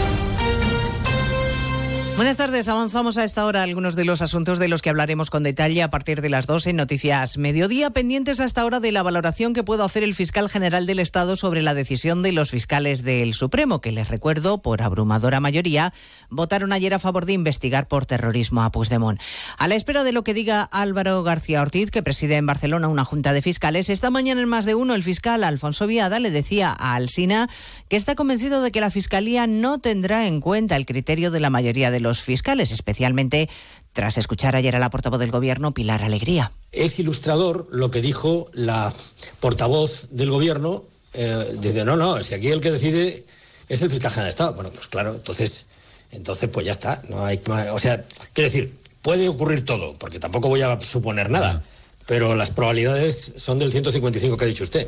Buenas tardes, avanzamos a esta hora algunos de los asuntos de los que hablaremos con detalle a partir de las 2 en Noticias Mediodía, pendientes hasta ahora de la valoración que pueda hacer el fiscal general del Estado sobre la decisión de los fiscales del Supremo, que les recuerdo, por abrumadora mayoría, votaron ayer a favor de investigar por terrorismo a Puigdemont. A la espera de lo que diga Álvaro García Ortiz, que preside en Barcelona una junta de fiscales, esta mañana en más de uno el fiscal Alfonso Viada le decía a Alsina que está convencido de que la Fiscalía no tendrá en cuenta el criterio de la mayoría de los fiscales, especialmente tras escuchar ayer a la portavoz del Gobierno, Pilar Alegría. Es ilustrador lo que dijo la portavoz del Gobierno. Eh, dice, no, no, si aquí el que decide es el fiscal general de Estado. Bueno, pues claro, entonces, entonces pues ya está. No hay, o sea, quiero decir, puede ocurrir todo, porque tampoco voy a suponer nada, pero las probabilidades son del 155 que ha dicho usted.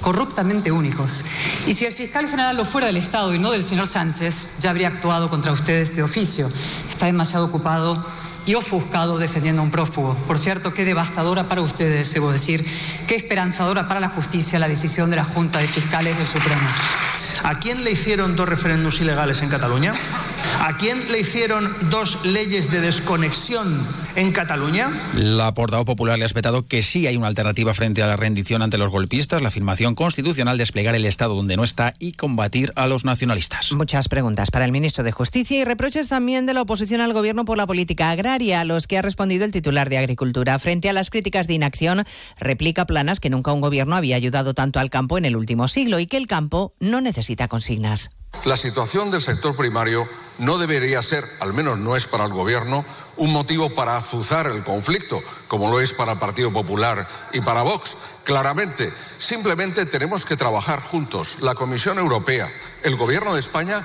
corruptamente únicos. Y si el fiscal general lo fuera del Estado y no del señor Sánchez, ya habría actuado contra ustedes de oficio. Está demasiado ocupado y ofuscado defendiendo a un prófugo. Por cierto, qué devastadora para ustedes, debo decir, qué esperanzadora para la justicia la decisión de la Junta de Fiscales del Supremo. ¿A quién le hicieron dos referéndums ilegales en Cataluña? ¿A quién le hicieron dos leyes de desconexión en Cataluña? La portavoz popular le ha espetado que sí hay una alternativa frente a la rendición ante los golpistas, la afirmación constitucional de desplegar el Estado donde no está y combatir a los nacionalistas. Muchas preguntas para el ministro de Justicia y reproches también de la oposición al gobierno por la política agraria, a los que ha respondido el titular de Agricultura. Frente a las críticas de inacción, replica Planas que nunca un gobierno había ayudado tanto al campo en el último siglo y que el campo no necesita consignas. La situación del sector primario no debería ser, al menos no es para el Gobierno, un motivo para azuzar el conflicto, como lo es para el Partido Popular y para Vox. Claramente, simplemente tenemos que trabajar juntos, la Comisión Europea, el Gobierno de España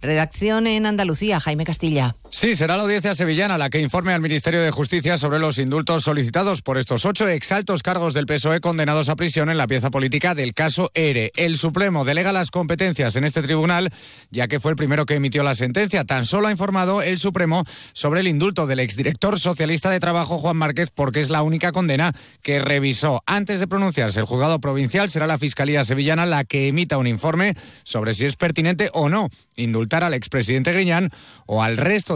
Redacción en Andalucía, Jaime Castilla. Sí, será la audiencia sevillana la que informe al Ministerio de Justicia sobre los indultos solicitados por estos ocho exaltos cargos del PSOE condenados a prisión en la pieza política del caso ERE. El Supremo delega las competencias en este tribunal, ya que fue el primero que emitió la sentencia. Tan solo ha informado el Supremo sobre el indulto del exdirector socialista de Trabajo, Juan Márquez, porque es la única condena que revisó. Antes de pronunciarse el juzgado provincial, será la Fiscalía Sevillana la que emita un informe sobre si es pertinente o no indultar al expresidente Griñán o al resto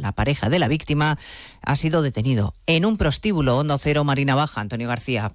la pareja de la víctima, ha sido detenido en un prostíbulo Hondo Cero Marina Baja. Antonio García.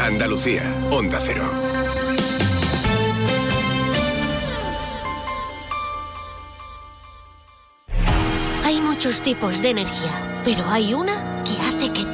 Andalucía, Onda Cero. Hay muchos tipos de energía, pero hay una que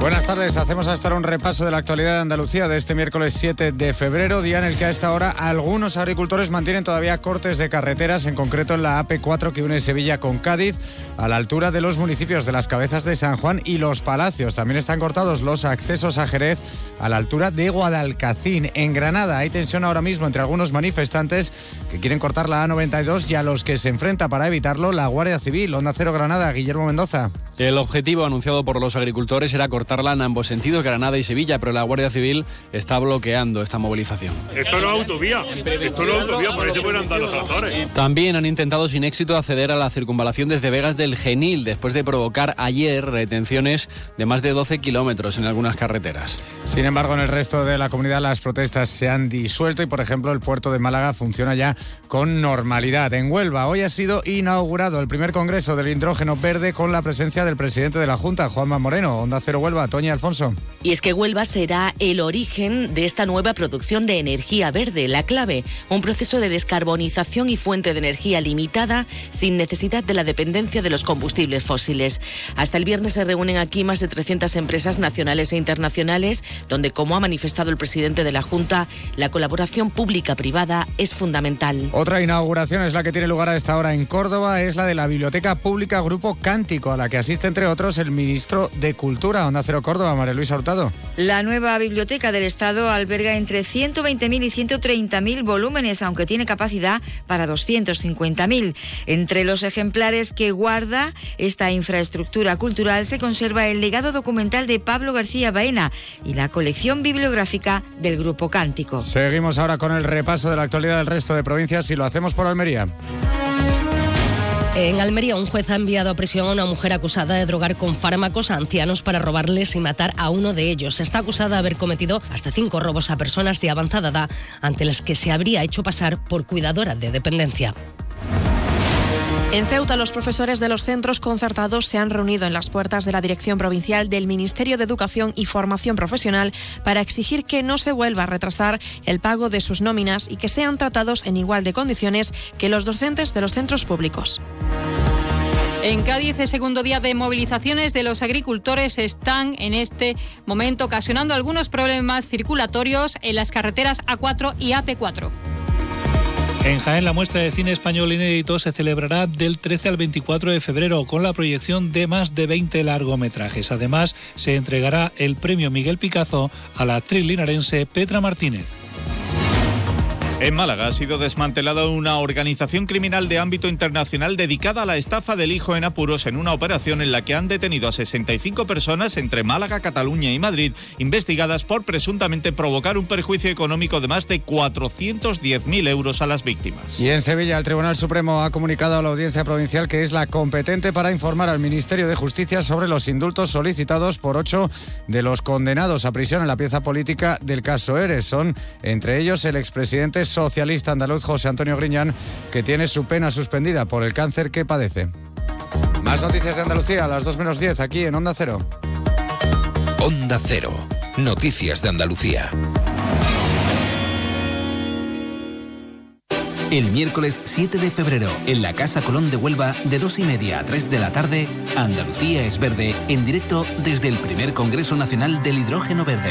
Buenas tardes, hacemos hasta ahora un repaso de la actualidad de Andalucía de este miércoles 7 de febrero, día en el que a esta hora algunos agricultores mantienen todavía cortes de carreteras, en concreto en la AP4 que une Sevilla con Cádiz, a la altura de los municipios de las Cabezas de San Juan y Los Palacios. También están cortados los accesos a Jerez a la altura de Guadalcacín. En Granada hay tensión ahora mismo entre algunos manifestantes que quieren cortar la A92 y a los que se enfrenta para evitarlo la Guardia Civil. Onda Cero Granada, Guillermo Mendoza. El objetivo anunciado por los agricultores era cortarla en ambos sentidos, Granada y Sevilla, pero la Guardia Civil está bloqueando esta movilización. Esto no es autovía, esto no es autovía, por eso pueden andar los tractores. También han intentado sin éxito acceder a la circunvalación desde Vegas del Genil, después de provocar ayer retenciones de más de 12 kilómetros en algunas carreteras. Sin embargo, en el resto de la comunidad las protestas se han disuelto y, por ejemplo, el puerto de Málaga funciona ya con normalidad. En Huelva hoy ha sido inaugurado el primer congreso del hidrógeno verde con la presencia del presidente de la Junta, Juanma Moreno. Onda Cero Huelva, Toña Alfonso. Y es que Huelva será el origen de esta nueva producción de energía verde, la clave, un proceso de descarbonización y fuente de energía limitada sin necesidad de la dependencia de los combustibles fósiles. Hasta el viernes se reúnen aquí más de 300 empresas nacionales e internacionales, donde, como ha manifestado el presidente de la Junta, la colaboración pública-privada es fundamental. Otra inauguración es la que tiene lugar a esta hora en Córdoba, es la de la Biblioteca Pública Grupo Cántico, a la que asiste, entre otros, el ministro de Cultura, Onda Cero Córdoba, María Luisa Hurtado. La nueva biblioteca del Estado alberga entre 120.000 y 130.000 volúmenes, aunque tiene capacidad para 250.000. Entre los ejemplares que guarda esta infraestructura cultural se conserva el legado documental de Pablo García Baena y la colección bibliográfica del Grupo Cántico. Seguimos ahora con el repaso de la actualidad del resto de provincias y lo hacemos por Almería. En Almería, un juez ha enviado a prisión a una mujer acusada de drogar con fármacos a ancianos para robarles y matar a uno de ellos. Está acusada de haber cometido hasta cinco robos a personas de avanzada edad ante las que se habría hecho pasar por cuidadora de dependencia. En Ceuta, los profesores de los centros concertados se han reunido en las puertas de la Dirección Provincial del Ministerio de Educación y Formación Profesional para exigir que no se vuelva a retrasar el pago de sus nóminas y que sean tratados en igual de condiciones que los docentes de los centros públicos. En Cádiz, el segundo día de movilizaciones de los agricultores están en este momento ocasionando algunos problemas circulatorios en las carreteras A4 y AP4. En Jaén, la muestra de cine español inédito se celebrará del 13 al 24 de febrero con la proyección de más de 20 largometrajes. Además, se entregará el premio Miguel Picazo a la actriz linarense Petra Martínez. En Málaga ha sido desmantelada una organización criminal de ámbito internacional dedicada a la estafa del hijo en apuros en una operación en la que han detenido a 65 personas entre Málaga, Cataluña y Madrid, investigadas por presuntamente provocar un perjuicio económico de más de 410.000 euros a las víctimas. Y en Sevilla, el Tribunal Supremo ha comunicado a la Audiencia Provincial que es la competente para informar al Ministerio de Justicia sobre los indultos solicitados por ocho de los condenados a prisión en la pieza política del caso Eres. Son, entre ellos, el expresidente socialista andaluz José Antonio Griñán, que tiene su pena suspendida por el cáncer que padece. Más noticias de Andalucía a las 2 menos 10 aquí en Onda Cero. Onda Cero. Noticias de Andalucía. El miércoles 7 de febrero, en la Casa Colón de Huelva, de 2 y media a 3 de la tarde, Andalucía es verde, en directo desde el primer Congreso Nacional del Hidrógeno Verde.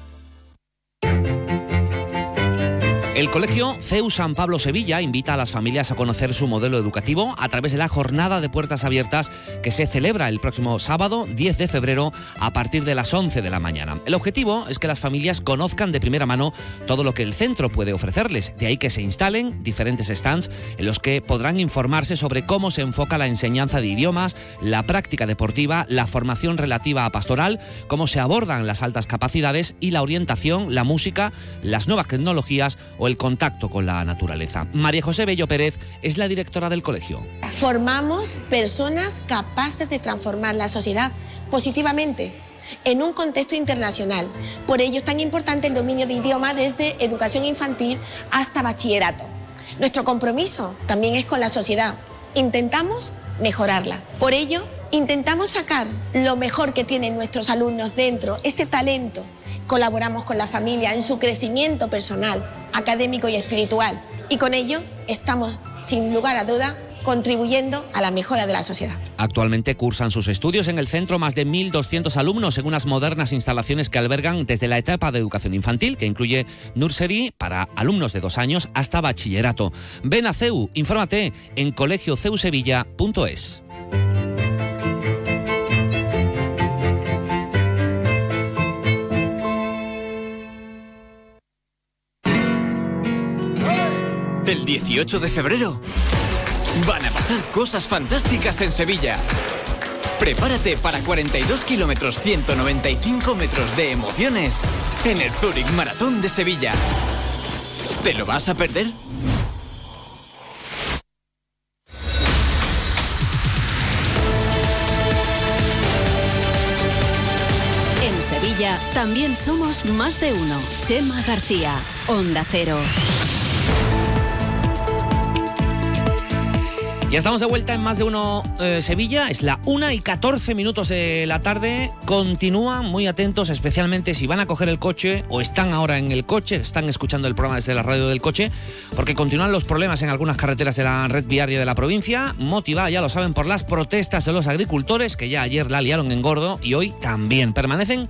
El colegio CEU San Pablo Sevilla invita a las familias a conocer su modelo educativo a través de la jornada de puertas abiertas que se celebra el próximo sábado 10 de febrero a partir de las 11 de la mañana. El objetivo es que las familias conozcan de primera mano todo lo que el centro puede ofrecerles, de ahí que se instalen diferentes stands en los que podrán informarse sobre cómo se enfoca la enseñanza de idiomas, la práctica deportiva, la formación relativa a pastoral, cómo se abordan las altas capacidades y la orientación, la música, las nuevas tecnologías o el contacto con la naturaleza. María José Bello Pérez es la directora del colegio. Formamos personas capaces de transformar la sociedad positivamente en un contexto internacional. Por ello es tan importante el dominio de idiomas desde educación infantil hasta bachillerato. Nuestro compromiso también es con la sociedad. Intentamos mejorarla. Por ello, intentamos sacar lo mejor que tienen nuestros alumnos dentro, ese talento. Colaboramos con la familia en su crecimiento personal, académico y espiritual. Y con ello estamos, sin lugar a duda, contribuyendo a la mejora de la sociedad. Actualmente cursan sus estudios en el centro más de 1.200 alumnos en unas modernas instalaciones que albergan desde la etapa de educación infantil, que incluye nursery para alumnos de dos años, hasta bachillerato. Ven a CEU, infórmate en colegioceusevilla.es. El 18 de febrero van a pasar cosas fantásticas en Sevilla. Prepárate para 42 kilómetros 195 metros de emociones en el Zurich Maratón de Sevilla. ¿Te lo vas a perder? En Sevilla también somos más de uno. Chema García, Onda Cero. Ya estamos de vuelta en más de uno eh, Sevilla. Es la 1 y 14 minutos de la tarde. Continúan muy atentos, especialmente si van a coger el coche o están ahora en el coche, están escuchando el programa desde la radio del coche, porque continúan los problemas en algunas carreteras de la red viaria de la provincia, motivada, ya lo saben, por las protestas de los agricultores, que ya ayer la liaron en gordo y hoy también. Permanecen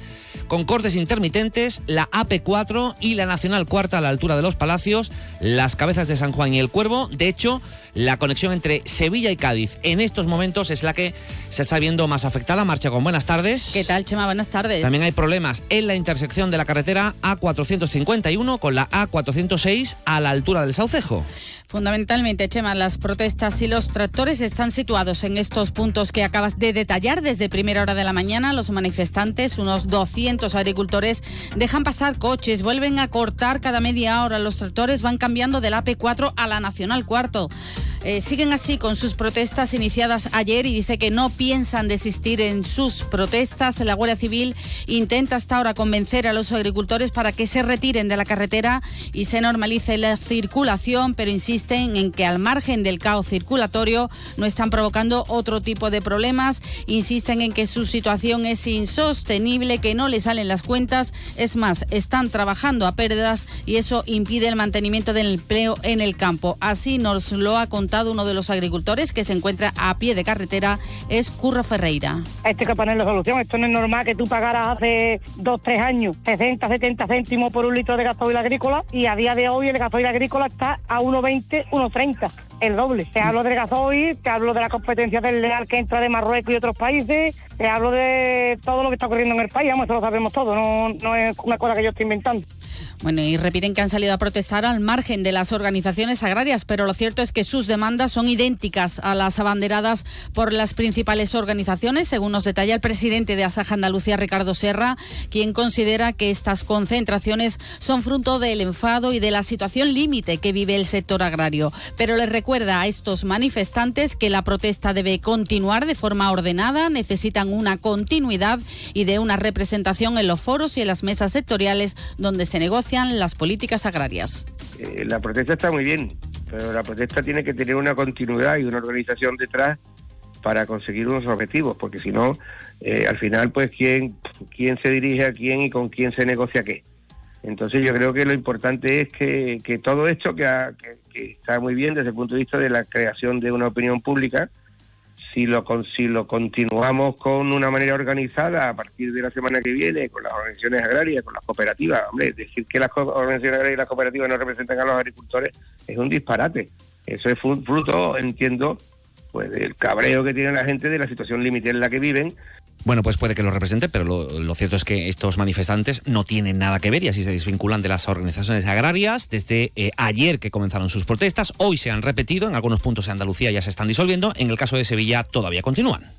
con cortes intermitentes la AP4 y la Nacional Cuarta a la altura de los Palacios, las cabezas de San Juan y el Cuervo. De hecho, la conexión entre Sevilla y Cádiz en estos momentos es la que se está viendo más afectada. Marcha con buenas tardes. ¿Qué tal, Chema? Buenas tardes. También hay problemas en la intersección de la carretera A451 con la A406 a la altura del Saucejo. Fundamentalmente, Chema, las protestas y los tractores están situados en estos puntos que acabas de detallar. Desde primera hora de la mañana, los manifestantes, unos 200 agricultores, dejan pasar coches, vuelven a cortar cada media hora. Los tractores van cambiando del AP4 a la Nacional Cuarto. Eh, siguen así con sus protestas iniciadas ayer y dice que no piensan desistir en sus protestas. La Guardia Civil intenta hasta ahora convencer a los agricultores para que se retiren de la carretera y se normalice la circulación, pero insisten en que al margen del caos circulatorio no están provocando otro tipo de problemas. Insisten en que su situación es insostenible, que no les salen las cuentas. Es más, están trabajando a pérdidas y eso impide el mantenimiento del empleo en el campo. Así nos lo ha contado uno de los agricultores que se encuentra a pie de carretera, es Curro Ferreira. Esto hay que ponerle solución. Esto no es normal que tú pagaras hace dos, tres años 60, 70 céntimos por un litro de gasoil agrícola y a día de hoy el gasoil agrícola está a 1,20, 1,30 el doble. Te hablo del gasoil, te hablo de la competencia del leal que entra de Marruecos y otros países, te hablo de todo lo que está ocurriendo en el país, vamos, eso lo sabemos todo, no, no es una cosa que yo estoy inventando. Bueno, y repiten que han salido a protestar al margen de las organizaciones agrarias, pero lo cierto es que sus demandas son idénticas a las abanderadas por las principales organizaciones, según nos detalla el presidente de Asaja Andalucía, Ricardo Serra, quien considera que estas concentraciones son fruto del enfado y de la situación límite que vive el sector agrario. Pero les recuerda a estos manifestantes que la protesta debe continuar de forma ordenada, necesitan una continuidad y de una representación en los foros y en las mesas sectoriales donde se negocia las políticas agrarias. Eh, la protesta está muy bien, pero la protesta tiene que tener una continuidad y una organización detrás para conseguir unos objetivos, porque si no, eh, al final, pues, ¿quién, ¿quién se dirige a quién y con quién se negocia qué? Entonces yo creo que lo importante es que, que todo esto, que, que, está muy bien desde el punto de vista de la creación de una opinión pública, si lo, si lo continuamos con una manera organizada a partir de la semana que viene, con las organizaciones agrarias, con las cooperativas, hombre, decir que las organizaciones agrarias y las cooperativas no representan a los agricultores es un disparate. Eso es fruto, entiendo, pues del cabreo que tiene la gente de la situación límite en la que viven bueno, pues puede que lo represente, pero lo, cierto es que estos manifestantes no tienen nada que ver y así se desvinculan de las organizaciones agrarias. Desde eh, ayer que comenzaron sus protestas, hoy se han repetido, en algunos puntos de Andalucía ya se están disolviendo, en el caso de Sevilla todavía continúan.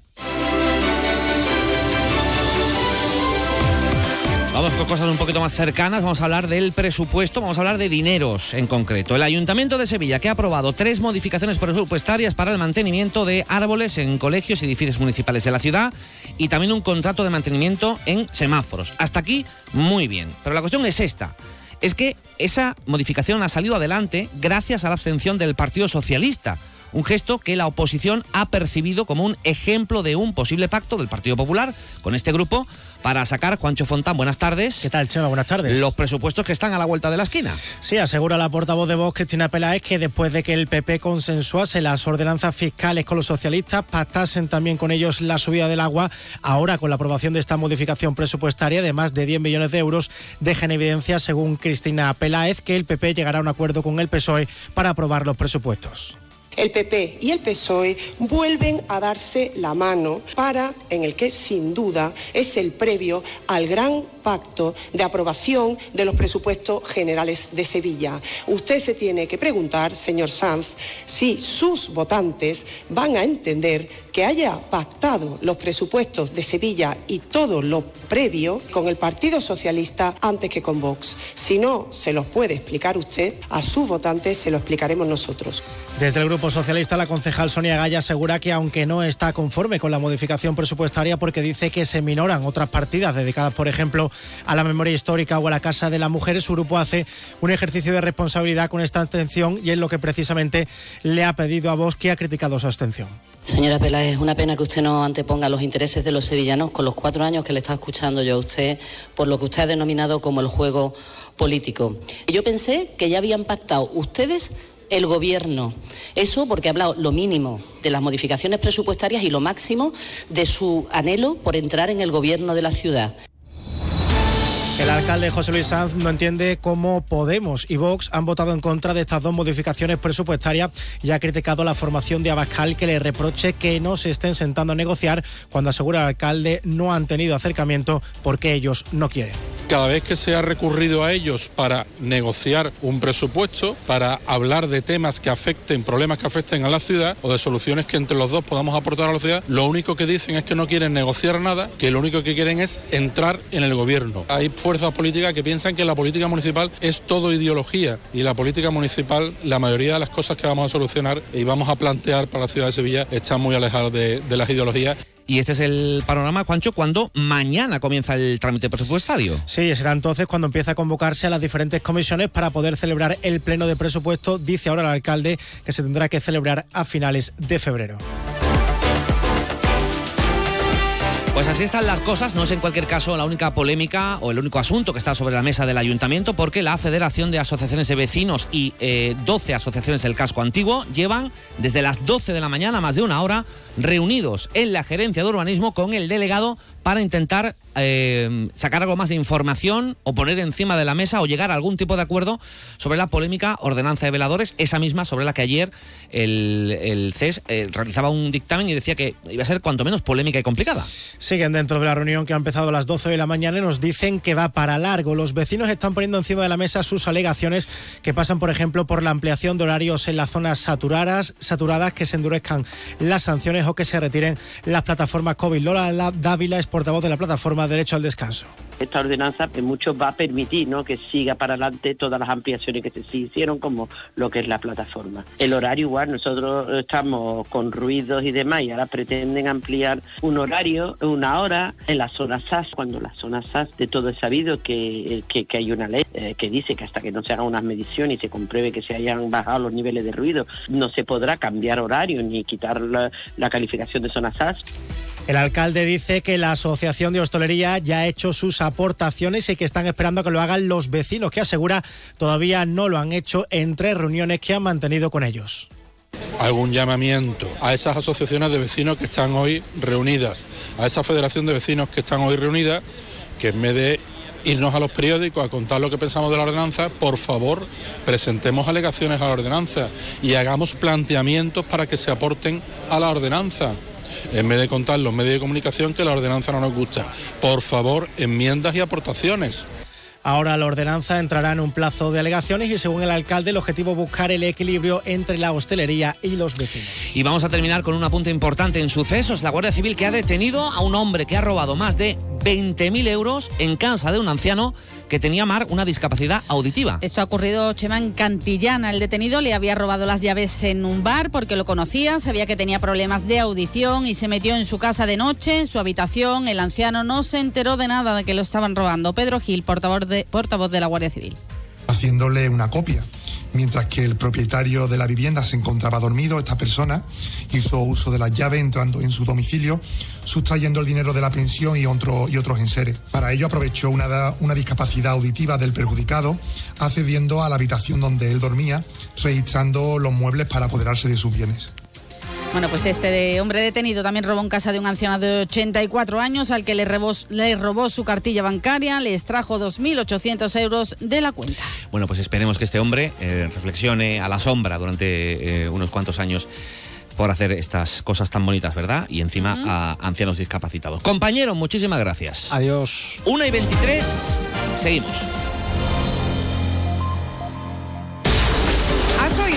Cosas un poquito más cercanas, vamos a hablar del presupuesto, vamos a hablar de dineros en concreto. El Ayuntamiento de Sevilla que ha aprobado tres modificaciones presupuestarias para el mantenimiento de árboles en colegios y edificios municipales de la ciudad y también un contrato de mantenimiento en semáforos. Hasta aquí, muy bien. Pero la cuestión es esta. Es que esa modificación ha salido adelante gracias a la abstención del Partido Socialista un gesto que la oposición ha percibido como un ejemplo de un posible pacto del Partido Popular con este grupo para sacar, Juancho Fontán, buenas tardes. ¿Qué tal, Chema? Buenas tardes. Los presupuestos que están a la vuelta de la esquina. Sí, asegura la portavoz de Vox, Cristina Peláez, que después de que el PP consensuase las ordenanzas fiscales con los socialistas, pactasen también con ellos la subida del agua, ahora con la aprobación de esta modificación presupuestaria de más de 10 millones de euros, deja en evidencia, según Cristina Peláez, que el PP llegará a un acuerdo con el PSOE para aprobar los presupuestos el PP y el PSOE vuelven a darse la mano para, en el que sin duda es el previo al gran pacto de aprobación de los presupuestos generales de Sevilla. Usted se tiene que preguntar, señor Sanz, si sus votantes van a entender que haya pactado los presupuestos de Sevilla y todo lo previo con el Partido Socialista antes que con Vox. Si no se los puede explicar usted, a sus votantes se lo explicaremos nosotros. Desde el Grupo Socialista, la concejal Sonia Gaya asegura que aunque no está conforme con la modificación presupuestaria porque dice que se minoran otras partidas dedicadas, por ejemplo, a la memoria histórica o a la Casa de la Mujer, su grupo hace un ejercicio de responsabilidad con esta abstención y es lo que precisamente le ha pedido a Vox que ha criticado su abstención. Señora Peláez, es una pena que usted no anteponga los intereses de los sevillanos con los cuatro años que le está escuchando yo a usted por lo que usted ha denominado como el juego político. Yo pensé que ya habían pactado ustedes el gobierno. Eso porque ha hablado lo mínimo de las modificaciones presupuestarias y lo máximo de su anhelo por entrar en el gobierno de la ciudad. El alcalde José Luis Sanz no entiende cómo Podemos y Vox han votado en contra de estas dos modificaciones presupuestarias y ha criticado la formación de Abascal que le reproche que no se estén sentando a negociar cuando asegura el alcalde no han tenido acercamiento porque ellos no quieren. Cada vez que se ha recurrido a ellos para negociar un presupuesto, para hablar de temas que afecten, problemas que afecten a la ciudad o de soluciones que entre los dos podamos aportar a la ciudad, lo único que dicen es que no quieren negociar nada, que lo único que quieren es entrar en el gobierno. Hay fuerzas políticas que piensan que la política municipal es todo ideología y la política municipal, la mayoría de las cosas que vamos a solucionar y vamos a plantear para la ciudad de Sevilla están muy alejadas de, de las ideologías. Y este es el panorama, Juancho, cuando mañana comienza el trámite presupuestario. Sí, será entonces cuando empieza a convocarse a las diferentes comisiones para poder celebrar el pleno de presupuesto, dice ahora el alcalde, que se tendrá que celebrar a finales de febrero. Pues así están las cosas, no es en cualquier caso la única polémica o el único asunto que está sobre la mesa del ayuntamiento, porque la Federación de Asociaciones de Vecinos y eh, 12 asociaciones del casco antiguo llevan desde las 12 de la mañana, más de una hora, reunidos en la gerencia de urbanismo con el delegado para intentar eh, sacar algo más de información o poner encima de la mesa o llegar a algún tipo de acuerdo sobre la polémica ordenanza de veladores, esa misma sobre la que ayer el, el CES eh, realizaba un dictamen y decía que iba a ser cuanto menos polémica y complicada. Siguen dentro de la reunión que ha empezado a las 12 de la mañana y nos dicen que va para largo. Los vecinos están poniendo encima de la mesa sus alegaciones que pasan, por ejemplo, por la ampliación de horarios en las zonas saturadas, saturadas, que se endurezcan las sanciones o que se retiren las plataformas COVID. Lola Dávila es portavoz de la plataforma Derecho al Descanso. Esta ordenanza en mucho va a permitir ¿no? que siga para adelante todas las ampliaciones que se hicieron, como lo que es la plataforma. El horario igual, nosotros estamos con ruidos y demás, y ahora pretenden ampliar un horario, una hora, en la zona SAS, cuando la zona SAS de todo es sabido que, que, que hay una ley eh, que dice que hasta que no se hagan unas mediciones y se compruebe que se hayan bajado los niveles de ruido, no se podrá cambiar horario ni quitar la, la calificación de zona SAS. El alcalde dice que la Asociación de Hostelería ya ha hecho sus aportaciones y que están esperando que lo hagan los vecinos, que asegura todavía no lo han hecho en tres reuniones que han mantenido con ellos. Algún llamamiento a esas asociaciones de vecinos que están hoy reunidas, a esa federación de vecinos que están hoy reunidas, que en vez de irnos a los periódicos a contar lo que pensamos de la ordenanza, por favor, presentemos alegaciones a la ordenanza y hagamos planteamientos para que se aporten a la ordenanza en vez de contar los medios de comunicación que la ordenanza no nos gusta. Por favor, enmiendas y aportaciones. Ahora la ordenanza entrará en un plazo de alegaciones y según el alcalde el objetivo es buscar el equilibrio entre la hostelería y los vecinos. Y vamos a terminar con un apunte importante en sucesos. La Guardia Civil que ha detenido a un hombre que ha robado más de 20.000 euros en casa de un anciano que tenía Mar una discapacidad auditiva. Esto ha ocurrido, Chema, en Cantillana. El detenido le había robado las llaves en un bar porque lo conocía, sabía que tenía problemas de audición y se metió en su casa de noche, en su habitación. El anciano no se enteró de nada de que lo estaban robando. Pedro Gil, portavoz de, portavoz de la Guardia Civil. Haciéndole una copia. Mientras que el propietario de la vivienda se encontraba dormido, esta persona hizo uso de las llaves entrando en su domicilio, sustrayendo el dinero de la pensión y, otro, y otros enseres. Para ello aprovechó una, una discapacidad auditiva del perjudicado, accediendo a la habitación donde él dormía, registrando los muebles para apoderarse de sus bienes. Bueno, pues este de hombre detenido también robó en casa de un anciano de 84 años al que le robó, le robó su cartilla bancaria, le extrajo 2.800 euros de la cuenta. Bueno, pues esperemos que este hombre eh, reflexione a la sombra durante eh, unos cuantos años por hacer estas cosas tan bonitas, ¿verdad? Y encima a ancianos discapacitados. Compañero, muchísimas gracias. Adiós. 1 y 23, seguimos.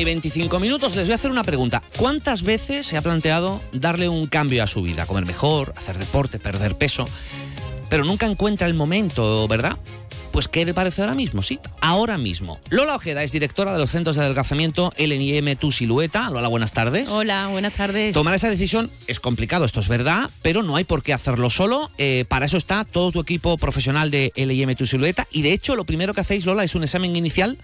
Y 25 minutos. Les voy a hacer una pregunta. ¿Cuántas veces se ha planteado darle un cambio a su vida? Comer mejor, hacer deporte, perder peso. Pero nunca encuentra el momento, ¿verdad? Pues ¿qué le parece ahora mismo? Sí, ahora mismo. Lola Ojeda es directora de los centros de adelgazamiento LNIM Tu Silueta. Lola, buenas tardes. Hola, buenas tardes. Tomar esa decisión es complicado, esto es verdad, pero no hay por qué hacerlo solo. Eh, para eso está todo tu equipo profesional de LIM Tu Silueta. Y de hecho, lo primero que hacéis, Lola, es un examen inicial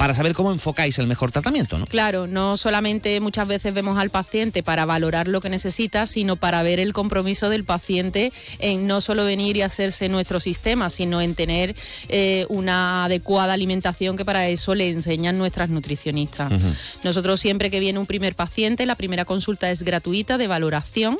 para saber cómo enfocáis el mejor tratamiento, ¿no? Claro, no solamente muchas veces vemos al paciente para valorar lo que necesita, sino para ver el compromiso del paciente en no solo venir y hacerse nuestro sistema, sino en tener eh, una adecuada alimentación que para eso le enseñan nuestras nutricionistas. Nosotros siempre que viene un primer paciente, la primera consulta es gratuita de valoración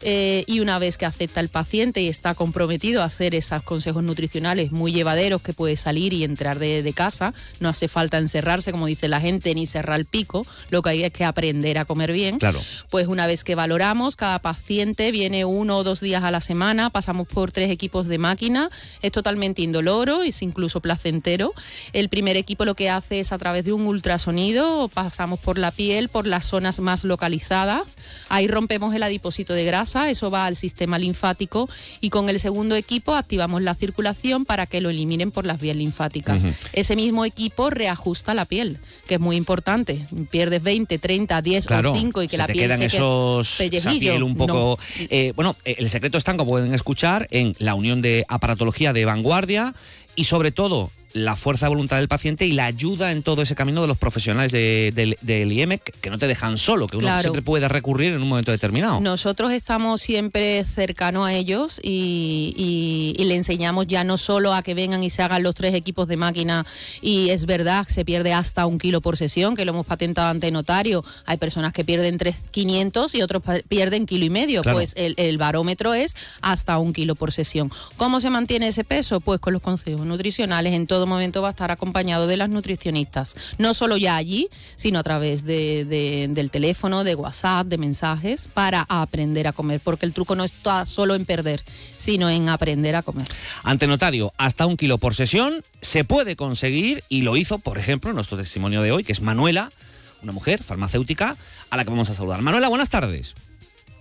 eh, y una vez que acepta el paciente y está comprometido a hacer esos consejos nutricionales muy llevaderos que puede salir y entrar de, de casa, no hace falta encerrarse, como dice la gente, ni cerrar el pico, lo que hay es que aprender a comer bien. Claro. Pues una vez que valoramos, cada paciente viene uno o dos días a la semana, pasamos por tres equipos de máquina, es totalmente indoloro, es incluso placentero. El primer equipo lo que hace es a través de un ultrasonido, pasamos por la piel, por las zonas más localizadas, ahí rompemos el adipósito de grasa, eso va al sistema linfático y con el segundo equipo activamos la circulación para que lo eliminen por las vías linfáticas. Ujú. Ese mismo equipo reajusta la piel, que es muy importante. Pierdes 20, 30, 10 Claro, o 5 y que se la te piel quedan se quede esos esa piel un No. poco eh, bueno eh, el secreto está como pueden escuchar en la unión de aparatología de vanguardia y sobre todo la fuerza de voluntad del paciente y la ayuda en todo ese camino de los profesionales de- del del IEM que que no te dejan solo, que uno Claro. siempre puede recurrir en un momento determinado. Nosotros estamos siempre cercanos a ellos y, y- y le enseñamos ya no solo a que vengan y se hagan los tres equipos de máquina y es verdad, se pierde hasta un kilo por sesión, que lo hemos patentado ante notario. Hay personas que pierden 3,500 y otros pierden kilo y medio. Claro. Pues el, el barómetro es hasta un kilo por sesión. ¿Cómo se mantiene ese peso? Pues con los consejos nutricionales. En todo momento va a estar acompañado de las nutricionistas. No solo ya allí, sino a través de, de- del teléfono, de WhatsApp, de mensajes, para aprender a comer. Porque el truco no está solo en perder, sino en aprender a comer. Ante notario, hasta un kilo por sesión se puede conseguir y lo hizo, por ejemplo, nuestro testimonio de hoy, que es Manuela, una mujer farmacéutica a la que vamos a saludar. Manuela, buenas tardes.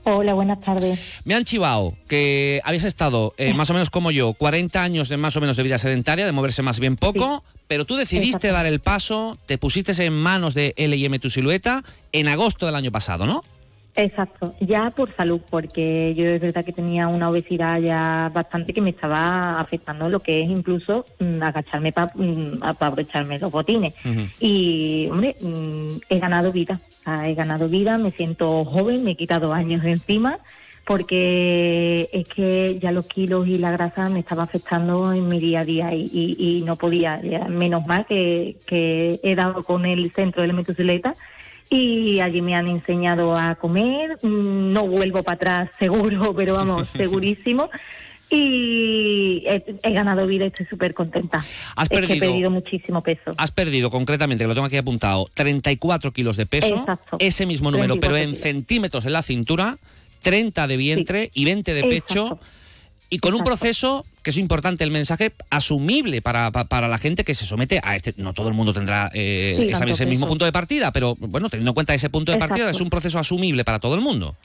Hola, buenas tardes. Me han chivado que habías estado, eh, más o menos como yo, 40 años de más o menos de vida sedentaria, de moverse más bien poco, pero tú decidiste dar el paso, te pusiste en manos de L&M Tu Silueta en agosto del año pasado, ¿no? Exacto, ya por salud, porque yo es verdad que tenía una obesidad ya bastante que me estaba afectando lo que es incluso mm, agacharme para abrocharme los botines. Y, hombre, mm, he ganado vida, o sea, he ganado vida, me siento joven, me he quitado años de encima, porque es que ya los kilos y la grasa me estaba afectando en mi día a día y, y- y no podía, ya, menos mal que, que he dado con el centro de la motocicleta y allí me han enseñado a comer, mm, no vuelvo para atrás seguro, pero vamos, segurísimo. Y he, he ganado vida y estoy súper contenta. Has es que he perdido- perdido muchísimo peso. Has perdido concretamente, que lo tengo aquí apuntado, 34 kilos de peso, Exacto. ese mismo número, pero 34 en kilos. centímetros en la cintura, 30 de vientre y 20 de pecho. Y con un proceso, que es importante el mensaje, asumible para, pa- para la gente que se somete a este. No todo el mundo tendrá eh, Sí, esa- ese mismo punto de partida, pero bueno, teniendo en cuenta ese punto de partida, es un proceso asumible para todo el mundo.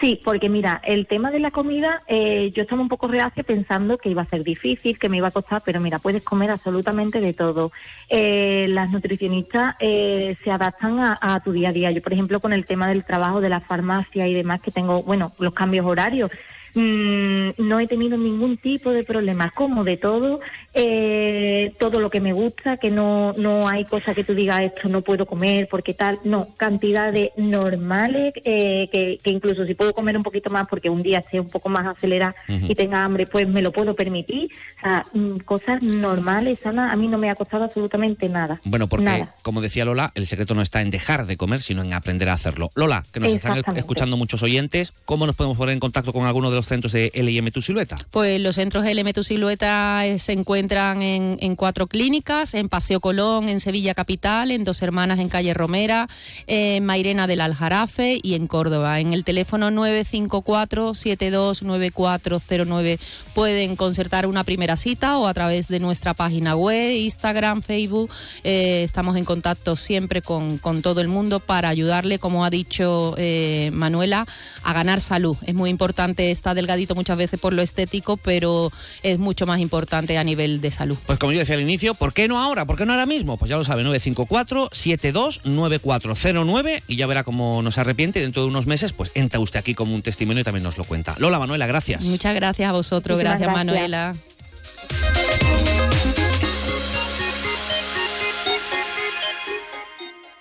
Sí, porque mira, el tema de la comida, eh, yo estaba un poco reacia pensando que iba a ser difícil, que me iba a costar, pero mira, puedes comer absolutamente de todo. Eh, las nutricionistas eh, se adaptan a, a tu día a día. Yo, por ejemplo, con el tema del trabajo de la farmacia y demás, que tengo, bueno, los cambios horarios, mm, no he tenido ningún tipo de problema. Como de todo, eh, todo lo que me gusta, que no, no hay cosa que tú digas esto no puedo comer porque tal, no, cantidades normales, eh, que, que incluso si puedo comer un poquito más porque un día esté un poco más acelerada y tenga hambre, pues me lo puedo permitir. O sea, mm, cosas normales, sanas, a mí no me ha costado absolutamente nada. Bueno, porque, Nada. como decía Lola, el secreto no está en dejar de comer, sino en aprender a hacerlo. Lola, que nos están escuchando muchos oyentes, ¿cómo nos podemos poner en contacto con alguno de los centros de LIM Tu Silueta? Pues los centros LM Tu Silueta eh, se encuentran en, cuatro clínicas, en Paseo Colón, en Sevilla Capital, en Dos Hermanas en Calle Romera, en Mairena del Aljarafe y en Córdoba. En el teléfono 954-729409 pueden concertar una primera cita o a través de nuestra página web, Instagram, Facebook. Eh, estamos en contacto siempre con, con todo el mundo para ayudarle, como ha dicho eh, Manuela, a ganar salud. Es muy importante, está delgadito muchas veces por lo estético, pero es mucho más importante a nivel de salud. Pues como yo decía al inicio, ¿por qué no ahora? ¿Por qué no ahora mismo? Pues ya lo sabe, 954-729409 y ya verá cómo nos arrepiente y dentro de unos meses pues entra usted aquí como un testimonio y también nos lo cuenta. Lola, Manuela, gracias. Muchas gracias a vosotros, gracias. Manuela.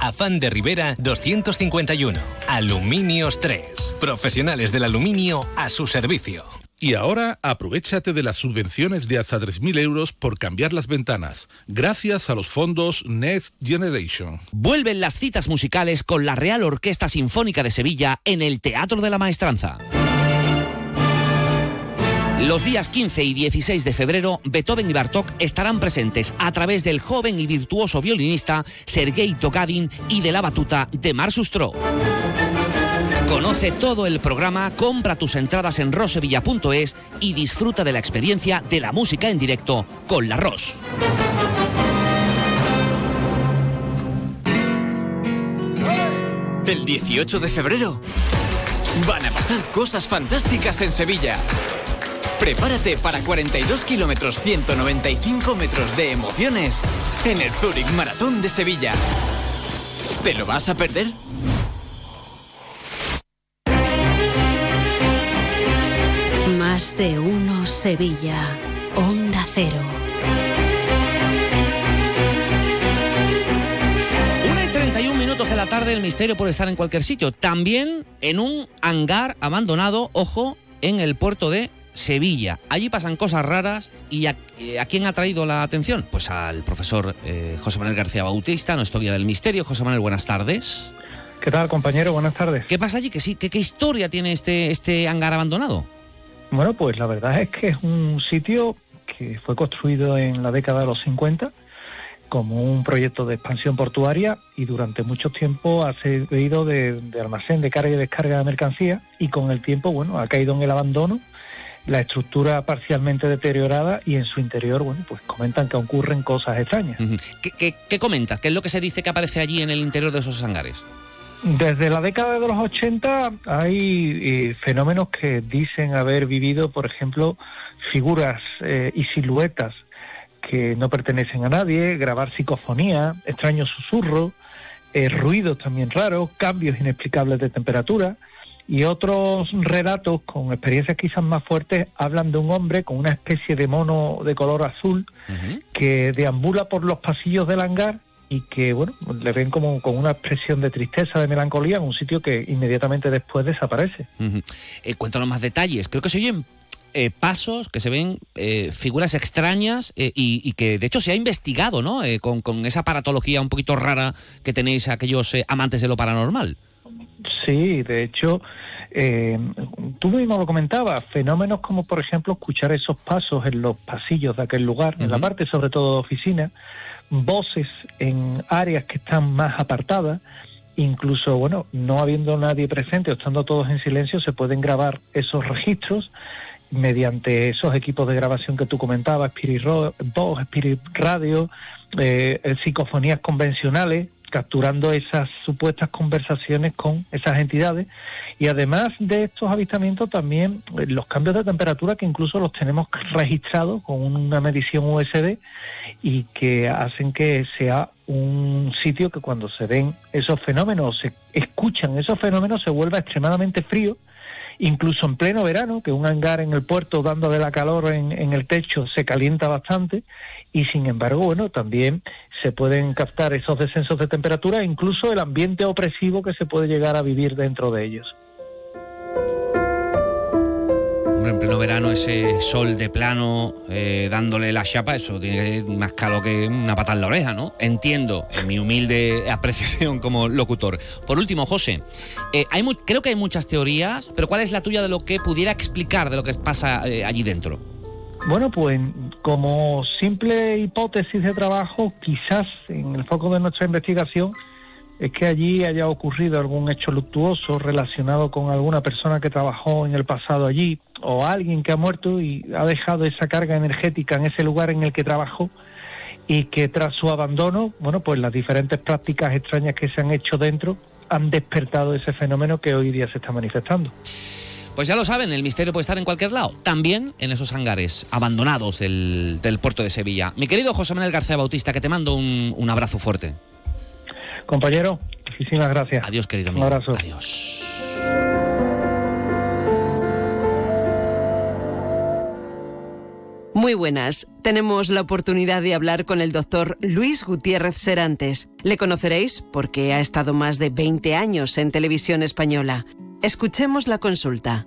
Afán de Rivera 251. Aluminios 3. Profesionales del aluminio a su servicio. Y ahora aprovechate de las subvenciones de hasta 3.000 euros por cambiar las ventanas, gracias a los fondos Next Generation. Vuelven las citas musicales con la Real Orquesta Sinfónica de Sevilla en el Teatro de la Maestranza. Los días 15 y 16 de febrero, Beethoven y Bartók estarán presentes a través del joven y virtuoso violinista Sergei Togadin y de la batuta de Mar Sustro. Conoce todo el programa, compra tus entradas en rosevilla.es y disfruta de la experiencia de la música en directo con la Ros. El 18 de febrero van a pasar cosas fantásticas en Sevilla. Prepárate para 42 kilómetros 195 metros de emociones en el Zurich Maratón de Sevilla. ¿Te lo vas a perder? Más de uno Sevilla. Onda Cero. Una y 31 minutos de la tarde, el misterio puede estar en cualquier sitio. También en un hangar abandonado, ojo, en el puerto de Sevilla. Allí pasan cosas raras y a, eh, ¿a quién ha traído la atención? Pues al profesor eh, José Manuel García Bautista, nuestro guía del misterio. José Manuel, buenas tardes. ¿Qué tal, compañero? Buenas tardes. ¿Qué pasa allí? ¿Qué, sí, qué, qué historia tiene este, este hangar abandonado? Bueno, pues la verdad es que es un sitio que fue construido en la década de los 50 como un proyecto de expansión portuaria y durante mucho tiempo ha servido de, de almacén de carga y descarga de mercancía y con el tiempo, bueno, ha caído en el abandono, la estructura parcialmente deteriorada y en su interior, bueno, pues comentan que ocurren cosas extrañas. ¿Qué, qué, qué comentas? ¿Qué es lo que se dice que aparece allí en el interior de esos hangares? Desde la década de los 80 hay eh, fenómenos que dicen haber vivido, por ejemplo, figuras eh, y siluetas que no pertenecen a nadie, grabar psicofonía, extraños susurros, eh, ruidos también raros, cambios inexplicables de temperatura y otros relatos con experiencias quizás más fuertes hablan de un hombre con una especie de mono de color azul que deambula por los pasillos del hangar y que, bueno, le ven como con una expresión de tristeza, de melancolía en un sitio que inmediatamente después desaparece. Eh, cuéntanos más detalles. Creo que se oyen eh, pasos, que se ven eh, figuras extrañas y, y que de hecho se ha investigado, ¿no? Con, con esa paratología un poquito rara que tenéis aquellos amantes de lo paranormal. Sí, de hecho, eh, tú mismo lo comentabas, fenómenos como por ejemplo escuchar esos pasos en los pasillos de aquel lugar, en la parte sobre todo de oficina, voces en áreas que están más apartadas, incluso, bueno, no habiendo nadie presente o estando todos en silencio, se pueden grabar esos registros mediante esos equipos de grabación que tú comentabas, Spirit Spirit Radio, eh, psicofonías convencionales, capturando esas supuestas conversaciones con esas entidades. Y además de estos avistamientos, también eh, los cambios de temperatura que incluso los tenemos registrados con una medición USB y que hacen que sea un sitio que cuando se ven esos fenómenos, se escuchan esos fenómenos, se vuelva extremadamente frío incluso en pleno verano, que un hangar en el puerto dando de la calor en, en, el techo se calienta bastante y sin embargo, bueno, también se pueden captar esos descensos de temperatura e incluso el ambiente opresivo que se puede llegar a vivir dentro de ellos. En pleno verano ese sol de plano eh, dándole la chapa, eso tiene más caro que una pata en la oreja, ¿no? Entiendo, en mi humilde apreciación como locutor. Por último, José, eh, hay creo que hay muchas teorías, pero ¿cuál es la tuya de lo que pudiera explicar de lo que pasa eh, allí dentro? Bueno, pues como simple hipótesis de trabajo, quizás en el foco de nuestra investigación es que allí haya ocurrido algún hecho luctuoso relacionado con alguna persona que trabajó en el pasado allí o alguien que ha muerto y ha dejado esa carga energética en ese lugar en el que trabajó y que tras su abandono, bueno, pues las diferentes prácticas extrañas que se han hecho dentro han despertado ese fenómeno que hoy día se está manifestando. Pues ya lo saben, el misterio puede estar en cualquier lado, también en esos hangares abandonados del, puerto de Sevilla. Mi querido José Manuel García Bautista, que te mando un, un abrazo fuerte. Compañero, muchísimas gracias. Adiós, querido amigo. Un abrazo. Adiós. Muy buenas. Tenemos la oportunidad de hablar con el doctor Luis Gutiérrez Serantes. Le conoceréis porque ha estado más de 20 años en televisión española. Escuchemos la consulta.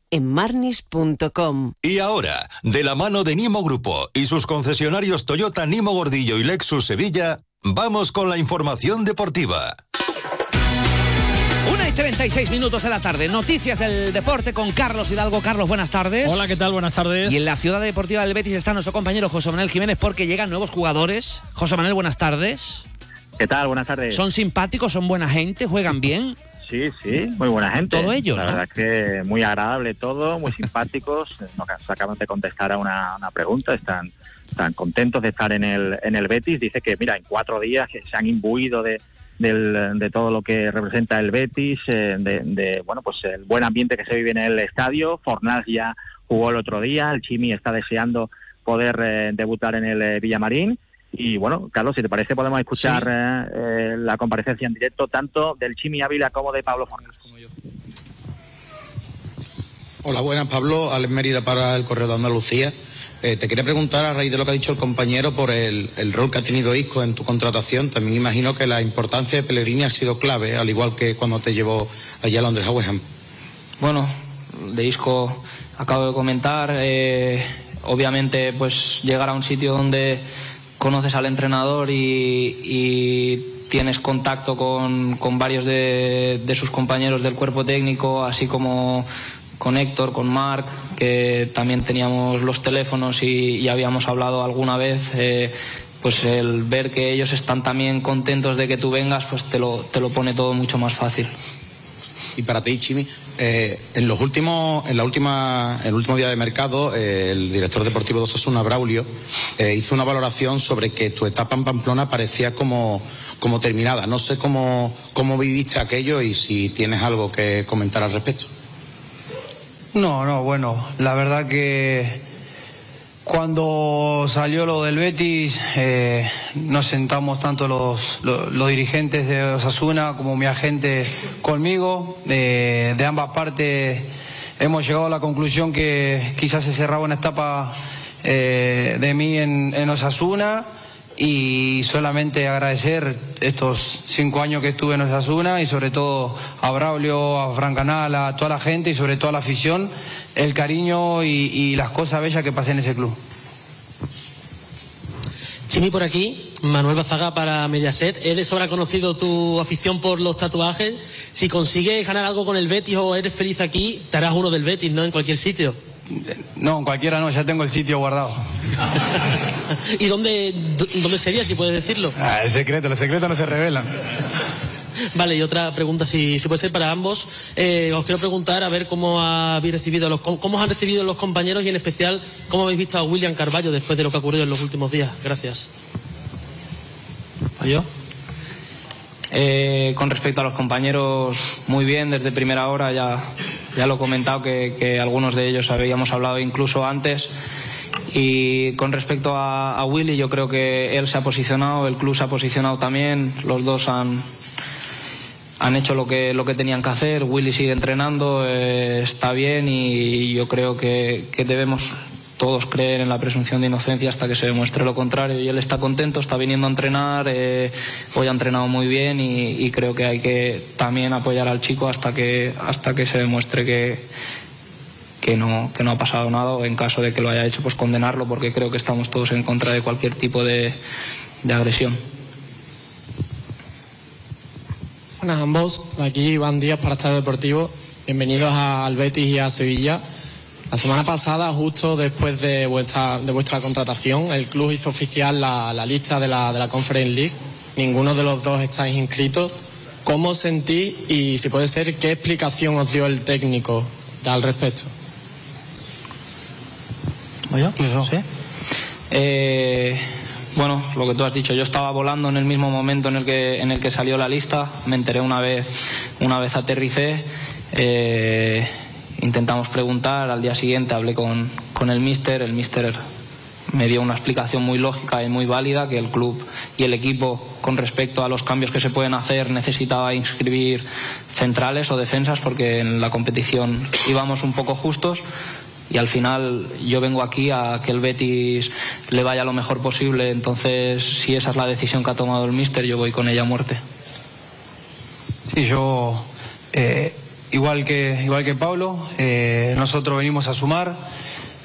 en marnis.com. Y ahora, de la mano de Nimo Grupo y sus concesionarios Toyota Nimo Gordillo y Lexus Sevilla, vamos con la información deportiva. 1 y 36 minutos de la tarde. Noticias del deporte con Carlos Hidalgo. Carlos, buenas tardes. Hola, ¿qué tal? Buenas tardes. Y en la ciudad deportiva del Betis está nuestro compañero José Manuel Jiménez porque llegan nuevos jugadores. José Manuel, buenas tardes. ¿Qué tal? Buenas tardes. ¿Son simpáticos? ¿Son buena gente? ¿Juegan bien? Sí, sí, muy buena gente. Todo ello, La ¿no? verdad es que muy agradable todo, muy simpáticos. Nos acaban de contestar a una, una pregunta, están, están contentos de estar en el, en el Betis. Dice que, mira, en cuatro días que se han imbuido de, del- de todo lo que representa el Betis, eh, de, de, bueno, pues el buen ambiente que se vive en el estadio. Fornals ya jugó el otro día, el Chimi está deseando poder eh, debutar en el eh, Villamarín. Y bueno, Carlos, si te parece, podemos escuchar eh, eh, la comparecencia en directo tanto del Chimi Ávila como de Pablo Fornals. Hola, buenas, Pablo. Alex Mérida para el Correo de Andalucía. Eh, te quería preguntar, a raíz de lo que ha dicho el compañero, por el, el rol que ha tenido Isco en tu contratación. También imagino que la importancia de Pellegrini ha sido clave, al igual que cuando te llevó allá a Londres a West Ham. Bueno, de Isco acabo de comentar. eh, obviamente, pues llegar a un sitio donde conoces al entrenador y, y tienes contacto con, varios de, sus compañeros del cuerpo técnico, así como con Héctor, con Marc, que también teníamos los teléfonos y, y habíamos hablado alguna vez. eh, pues el ver que ellos están también contentos de que tú vengas, pues te lo, te lo pone todo mucho más fácil. Y para ti, Chimi, eh, en los últimos, en la última, el último día de mercado, eh, el director deportivo de Osasuna, Braulio, eh, hizo una valoración sobre que tu etapa en Pamplona parecía como, como terminada. No sé cómo, cómo viviste aquello y si tienes algo que comentar al respecto. No, no, bueno, la verdad que cuando salió lo del Betis, eh, nos sentamos tanto los, los, dirigentes de Osasuna como mi agente conmigo, de, de ambas partes hemos llegado a la conclusión que quizás se cerraba una etapa eh, de mí en, en Osasuna. Y solamente agradecer estos cinco años que estuve en Osasuna y sobre todo a Braulio, a Fran Canal, a toda la gente y sobre todo a la afición, el cariño y, y las cosas bellas que pasé en ese club. Chimi por aquí, Manuel Bazaga para Mediaset. Es de sobra conocido tu afición por los tatuajes. Si consigues ganar algo con el Betis o eres feliz aquí, te harás uno del Betis, ¿no? En cualquier sitio. No, en cualquiera no, ya tengo el sitio guardado. ¿Y dónde, dónde sería, si puedes decirlo? Ah, es secreto, los secretos no se revelan. Vale, y otra pregunta, si, puede ser para ambos. Eh, os quiero preguntar a ver cómo habéis recibido los, cómo os han recibido los compañeros y en especial cómo habéis visto a William Carballo después de lo que ha ocurrido en los últimos días. Gracias. ¿Yo? Eh, con respecto a los compañeros, muy bien, desde primera hora ya, ya lo he comentado que, que algunos de ellos habíamos hablado incluso antes. Y con respecto a, a Willy, yo creo que él se ha posicionado, el club se ha posicionado también, los dos han, han hecho lo que, lo que tenían que hacer. Willy sigue entrenando, eh, está bien y yo creo que, que debemos todos creer en la presunción de inocencia hasta que se demuestre lo contrario. Y él está contento, está viniendo a entrenar, eh, hoy ha entrenado muy bien y, creo que hay que también apoyar al chico hasta que, hasta que se demuestre que, que no, que no ha pasado nada o en caso de que lo haya hecho, pues condenarlo porque creo que estamos todos en contra de cualquier tipo de, de agresión. Buenas a ambos, aquí Iván Díaz para Estadio Deportivo. Bienvenidos a- al Betis y a Sevilla. La semana pasada, justo después de vuestra, de vuestra contratación, el club hizo oficial la, la lista de la, de la Conference League. Ninguno de los dos estáis inscritos. ¿Cómo os sentís y, si puede ser, qué explicación os dio el técnico al respecto? ¿Voy yo? Sí. Eh, bueno, lo que tú has dicho, yo estaba volando en el mismo momento en el que, en el que salió la lista, me enteré una vez, una vez aterricé, eh, intentamos preguntar, al día siguiente hablé con, con el míster, el míster me dio una explicación muy lógica y muy válida que el club y el equipo con respecto a los cambios que se pueden hacer necesitaba inscribir centrales o defensas porque en la competición íbamos un poco justos y al final yo vengo aquí a que el Betis le vaya lo mejor posible entonces si esa es la decisión que ha tomado el míster yo voy con ella a muerte Sí, yo, eh, igual, que, igual que Pablo, eh, nosotros venimos a sumar.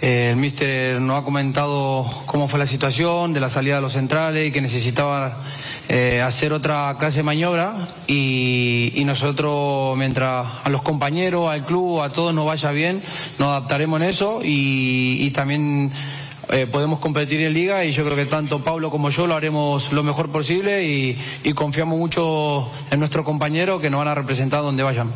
Eh, el míster nos ha comentado cómo fue la situación de la salida de los centrales y que necesitaba eh, hacer otra clase de maniobra y, y nosotros, mientras a los compañeros, al club, a todos nos vaya bien, nos adaptaremos en eso y, también eh, podemos competir en liga y yo creo que tanto Pablo como yo lo haremos lo mejor posible y, y confiamos mucho en nuestros compañeros que nos van a representar donde vayan.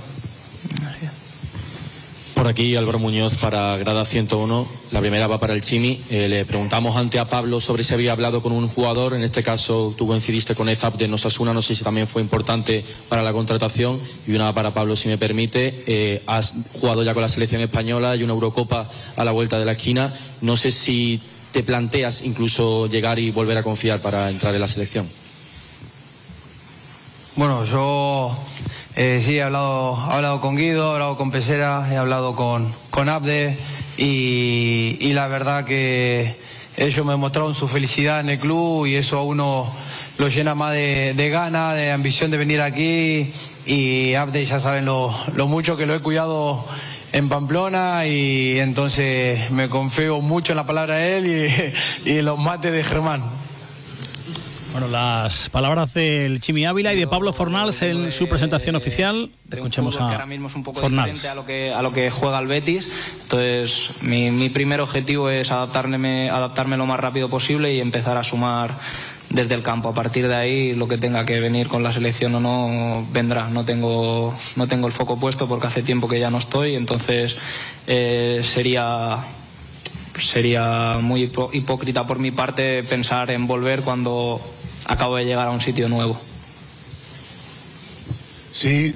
Por aquí Álvaro Muñoz para Grada 101. La primera va para el Chimi. Eh, le preguntamos ante a Pablo sobre si había hablado con un jugador. En este caso tú coincidiste con Ezap de Nosasuna. No sé si también fue importante para la contratación. Y una para Pablo, si me permite. Eh, has jugado ya con la selección española y una Eurocopa a la vuelta de la esquina. No sé si te planteas incluso llegar y volver a confiar para entrar en la selección. Bueno, yo eh, sí he hablado, he hablado con Guido, he hablado con Pesera, he hablado con, con Abde y, la verdad que ellos me mostraron su felicidad en el club y eso a uno lo llena más de, de ganas, de ambición de venir aquí y Abde ya saben lo, lo mucho que lo he cuidado en Pamplona y entonces me confío mucho en la palabra de él y, y en los mates de Germán. Bueno, las palabras del Chimi Ávila y de Pablo Fornals en su presentación oficial. Escuchemos a ahora mismo es un poco Fornals. diferente a lo que a lo que juega el Betis entonces mi, mi primer objetivo es adaptarme adaptarme lo más rápido posible y empezar a sumar desde el campo a partir de ahí lo que tenga que venir con la selección o no vendrá no tengo no tengo el foco puesto porque hace tiempo que ya no estoy entonces eh, sería sería muy hipócrita por mi parte pensar en volver cuando acabo de llegar a un sitio nuevo Sí,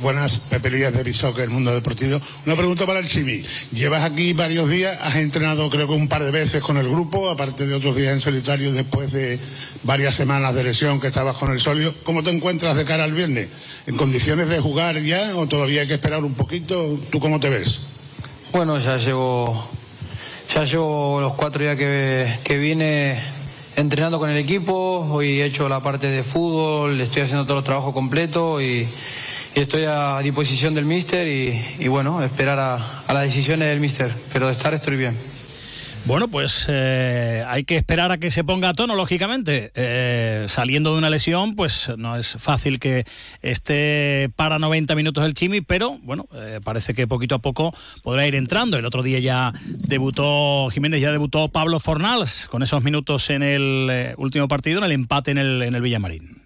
buenas, Pepe Lías de Bisoccer, el mundo deportivo. Una pregunta para el Chimi. Llevas aquí varios días, has entrenado creo que un par de veces con el grupo, aparte de otros días en solitario después de varias semanas de lesión que estabas con el solio. ¿Cómo te encuentras de cara al viernes? ¿En condiciones de jugar ya o todavía hay que esperar un poquito? ¿Tú cómo te ves? Bueno, ya llevo, ya llevo los cuatro días que, que vine entrenando con el equipo. Hoy he hecho la parte de fútbol, estoy haciendo todo el trabajo completo y, estoy a disposición del míster y, y bueno, esperar a, a las decisiones del míster. Pero de estar estoy bien. Bueno, pues eh, hay que esperar a que se ponga a tono, lógicamente. Eh, saliendo de una lesión, pues no es fácil que esté para 90 minutos el Chimi, pero bueno, eh, parece que poquito a poco podrá ir entrando. El otro día ya debutó Jiménez, ya debutó Pablo Fornals con esos minutos en el eh, último partido, en el empate en el, en el Villamarín.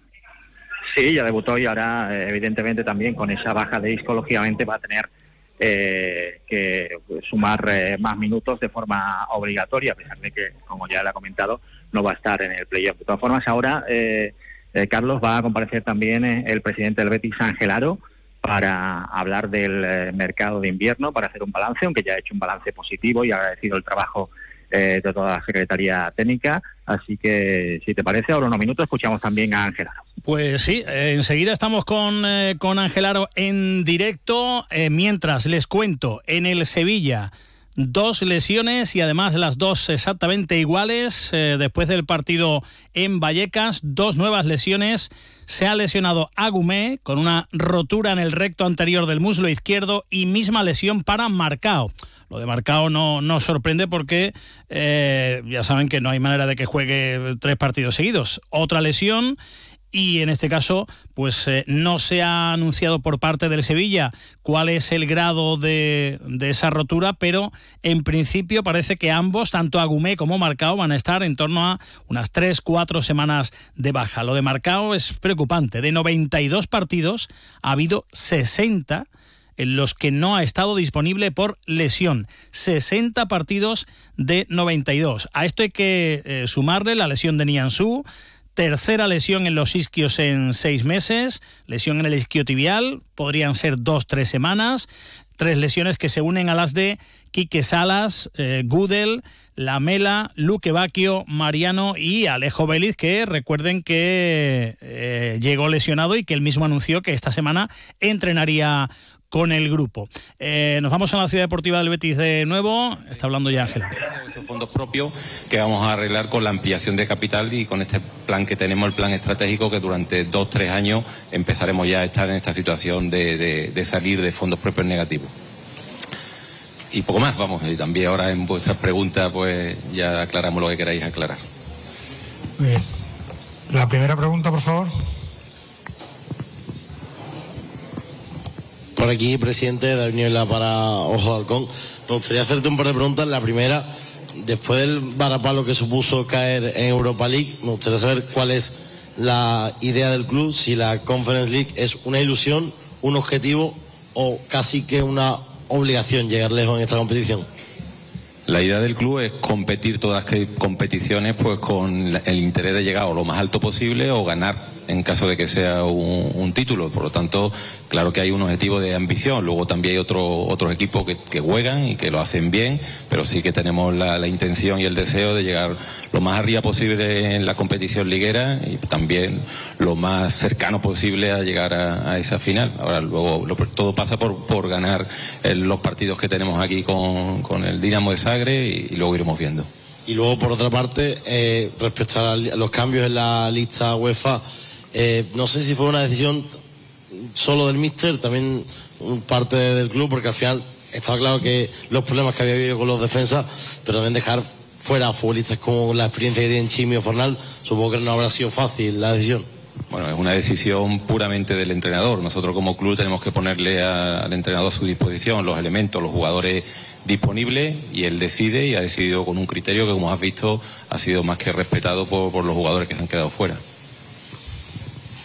Sí, ya debutó y ahora, eh, evidentemente, también con esa baja de disco, lógicamente va a tener eh, que sumar eh, más minutos de forma obligatoria, a pesar de que, como ya le ha comentado, no va a estar en el playoff. De todas formas, ahora, eh, eh, Carlos, va a comparecer también eh, el presidente del Betis, Ángel Aro, para hablar del mercado de invierno, para hacer un balance, aunque ya ha hecho un balance positivo y ha agradecido el trabajo de toda la Secretaría Técnica. Así que, si te parece, ahora unos minutos escuchamos también a Ángel Aro. Pues sí, enseguida estamos con, eh, con Ángel Aro en directo. Eh, mientras les cuento, en el Sevilla, dos lesiones y además las dos exactamente iguales. eh, después del partido en Vallecas, dos nuevas lesiones. Se ha lesionado Agumé con una rotura en el recto anterior del muslo izquierdo y misma lesión para Marcao. Lo de Marcao no, no sorprende porque eh, ya saben que no hay manera de que juegue tres partidos seguidos. Otra lesión y en este caso pues eh, no se ha anunciado por parte del Sevilla cuál es el grado de, de esa rotura, pero en principio parece que ambos, tanto Agumé como Marcao, van a estar en torno a unas 3-4 semanas de baja. Lo de Marcao es preocupante. De 92 partidos ha habido 60 en los que no ha estado disponible por lesión. 60 partidos de 92. A esto hay que eh, sumarle la lesión de Nianzú, tercera lesión en los isquios en seis meses, lesión en el isquiotibial, podrían ser dos, tres semanas, tres lesiones que se unen a las de Quique Salas, eh, Gudel, Lamela, Luque Bacchio, Mariano y Alejo Vélez, que recuerden que eh, llegó lesionado y que él mismo anunció que esta semana entrenaría con el grupo. Eh, nos vamos a la ciudad deportiva del Betis de nuevo. Está hablando ya Ángel. esos fondos propios que vamos a arreglar con la ampliación de capital y con este plan que tenemos, el plan estratégico, que durante dos, tres años empezaremos ya a estar en esta situación de, de- de salir de fondos propios negativos. Y poco más, vamos, y también ahora en vuestras preguntas pues ya aclaramos lo que queráis aclarar. Bien. La primera pregunta, por favor. Por aquí, presidente, David Niebla para Ojo de Halcón. Me gustaría hacerte un par de preguntas. La primera, después del varapalo que supuso caer en Europa League, me gustaría saber cuál es la idea del club, si la Conference League es una ilusión, un objetivo o casi que una obligación llegar lejos en esta competición. La idea del club es competir todas las competiciones pues con la- el interés de llegar o lo más alto posible o ganar en caso de que sea un, título. Por lo tanto, claro que hay un objetivo de ambición. Luego también hay otro, otros equipos que, juegan y que lo hacen bien, pero sí que tenemos la, intención y el deseo de llegar lo más arriba posible en la competición liguera y también lo más cercano posible a llegar a, esa final. Ahora, luego lo- todo pasa por, por ganar los partidos que tenemos aquí con, con el Dinamo de Sagre y, y luego iremos viendo. Y luego, por otra parte, eh, respecto a, la- a los cambios en la lista UEFA, eh, no sé si fue una decisión solo del míster, también parte del club, porque al final estaba claro que los problemas que había habido con los defensas, pero también dejar fuera a futbolistas como la experiencia que tienen Chimi o Fornal, supongo que no habrá sido fácil la decisión. Bueno, es una decisión puramente del entrenador. Nosotros como club tenemos que ponerle al entrenador a su disposición los elementos, los jugadores disponibles y él decide y ha decidido con un criterio que como has visto ha sido más que respetado por los jugadores que se han quedado fuera.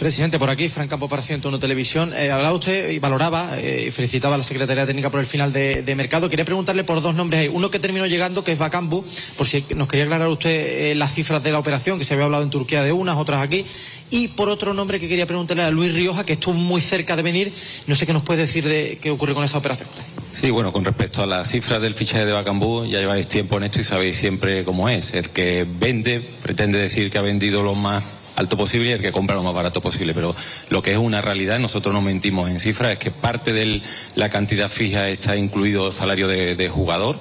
Presidente, por aquí, Fran Campo para 101 Televisión. Eh, hablaba usted y valoraba eh, y felicitaba a la Secretaría Técnica por el final de, de mercado. Quería preguntarle por dos nombres. Uno que terminó llegando, que es Bacambu, por si nos quería aclarar usted eh, las cifras de la operación, que se había hablado en Turquía de unas, otras aquí. Y por otro nombre que quería preguntarle a Luis Rioja, que estuvo muy cerca de venir. No sé qué nos puede decir de qué ocurre con esa operación. Sí, bueno, con respecto a las cifras del fichaje de Bacambú, ya lleváis tiempo en esto y sabéis siempre cómo es. El que vende pretende decir que ha vendido lo más alto posible y el que compra lo más barato posible. Pero lo que es una realidad, nosotros no mentimos en cifras, es que parte de la cantidad fija está incluido salario de jugador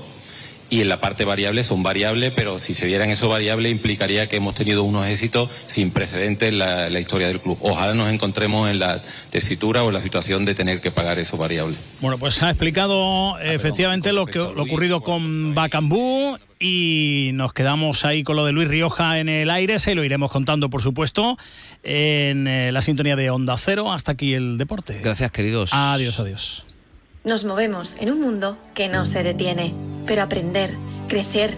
y en la parte variable son variables, pero si se dieran esos variables implicaría que hemos tenido unos éxitos sin precedentes en la, historia del club. Ojalá nos encontremos en la tesitura o en la situación de tener que pagar esos variables. Bueno, pues ha explicado ah, efectivamente lo que lo ocurrido con Bacambú y nos quedamos ahí con lo de Luis Rioja en el aire, se lo iremos contando por supuesto en eh, la sintonía de Onda Cero. Hasta aquí el deporte. Gracias queridos. Adiós, adiós. Nos movemos en un mundo que no se detiene, pero aprender, crecer,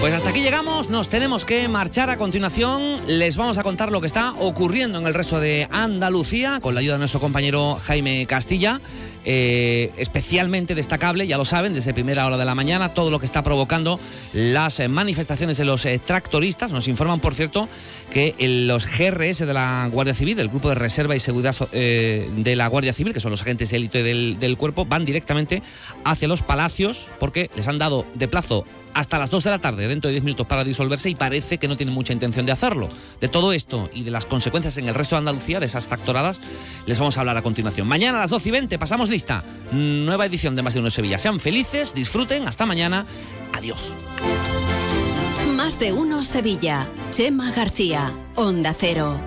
Pues hasta aquí llegamos, nos tenemos que marchar a continuación. Les vamos a contar lo que está ocurriendo en el resto de Andalucía con la ayuda de nuestro compañero Jaime Castilla. Eh, especialmente destacable, ya lo saben, desde primera hora de la mañana, todo lo que está provocando las eh, manifestaciones de los eh, tractoristas. Nos informan, por cierto, que los GRS de la Guardia Civil, el Grupo de Reserva y Seguridad de la Guardia Civil, que son los agentes élite del cuerpo, van directamente hacia los palacios porque les han dado de plazo hasta las 2 de la tarde, dentro de 10 minutos para disolverse y parece que no tiene mucha intención de hacerlo. De todo esto y de las consecuencias en el resto de Andalucía, de esas tractoradas, les vamos a hablar a continuación. Mañana a las 12 y 20 pasamos lista. Nueva edición de Más de Uno Sevilla. Sean felices, disfruten, hasta mañana. Adiós. Más de Uno Sevilla. Chema García, Onda Cero.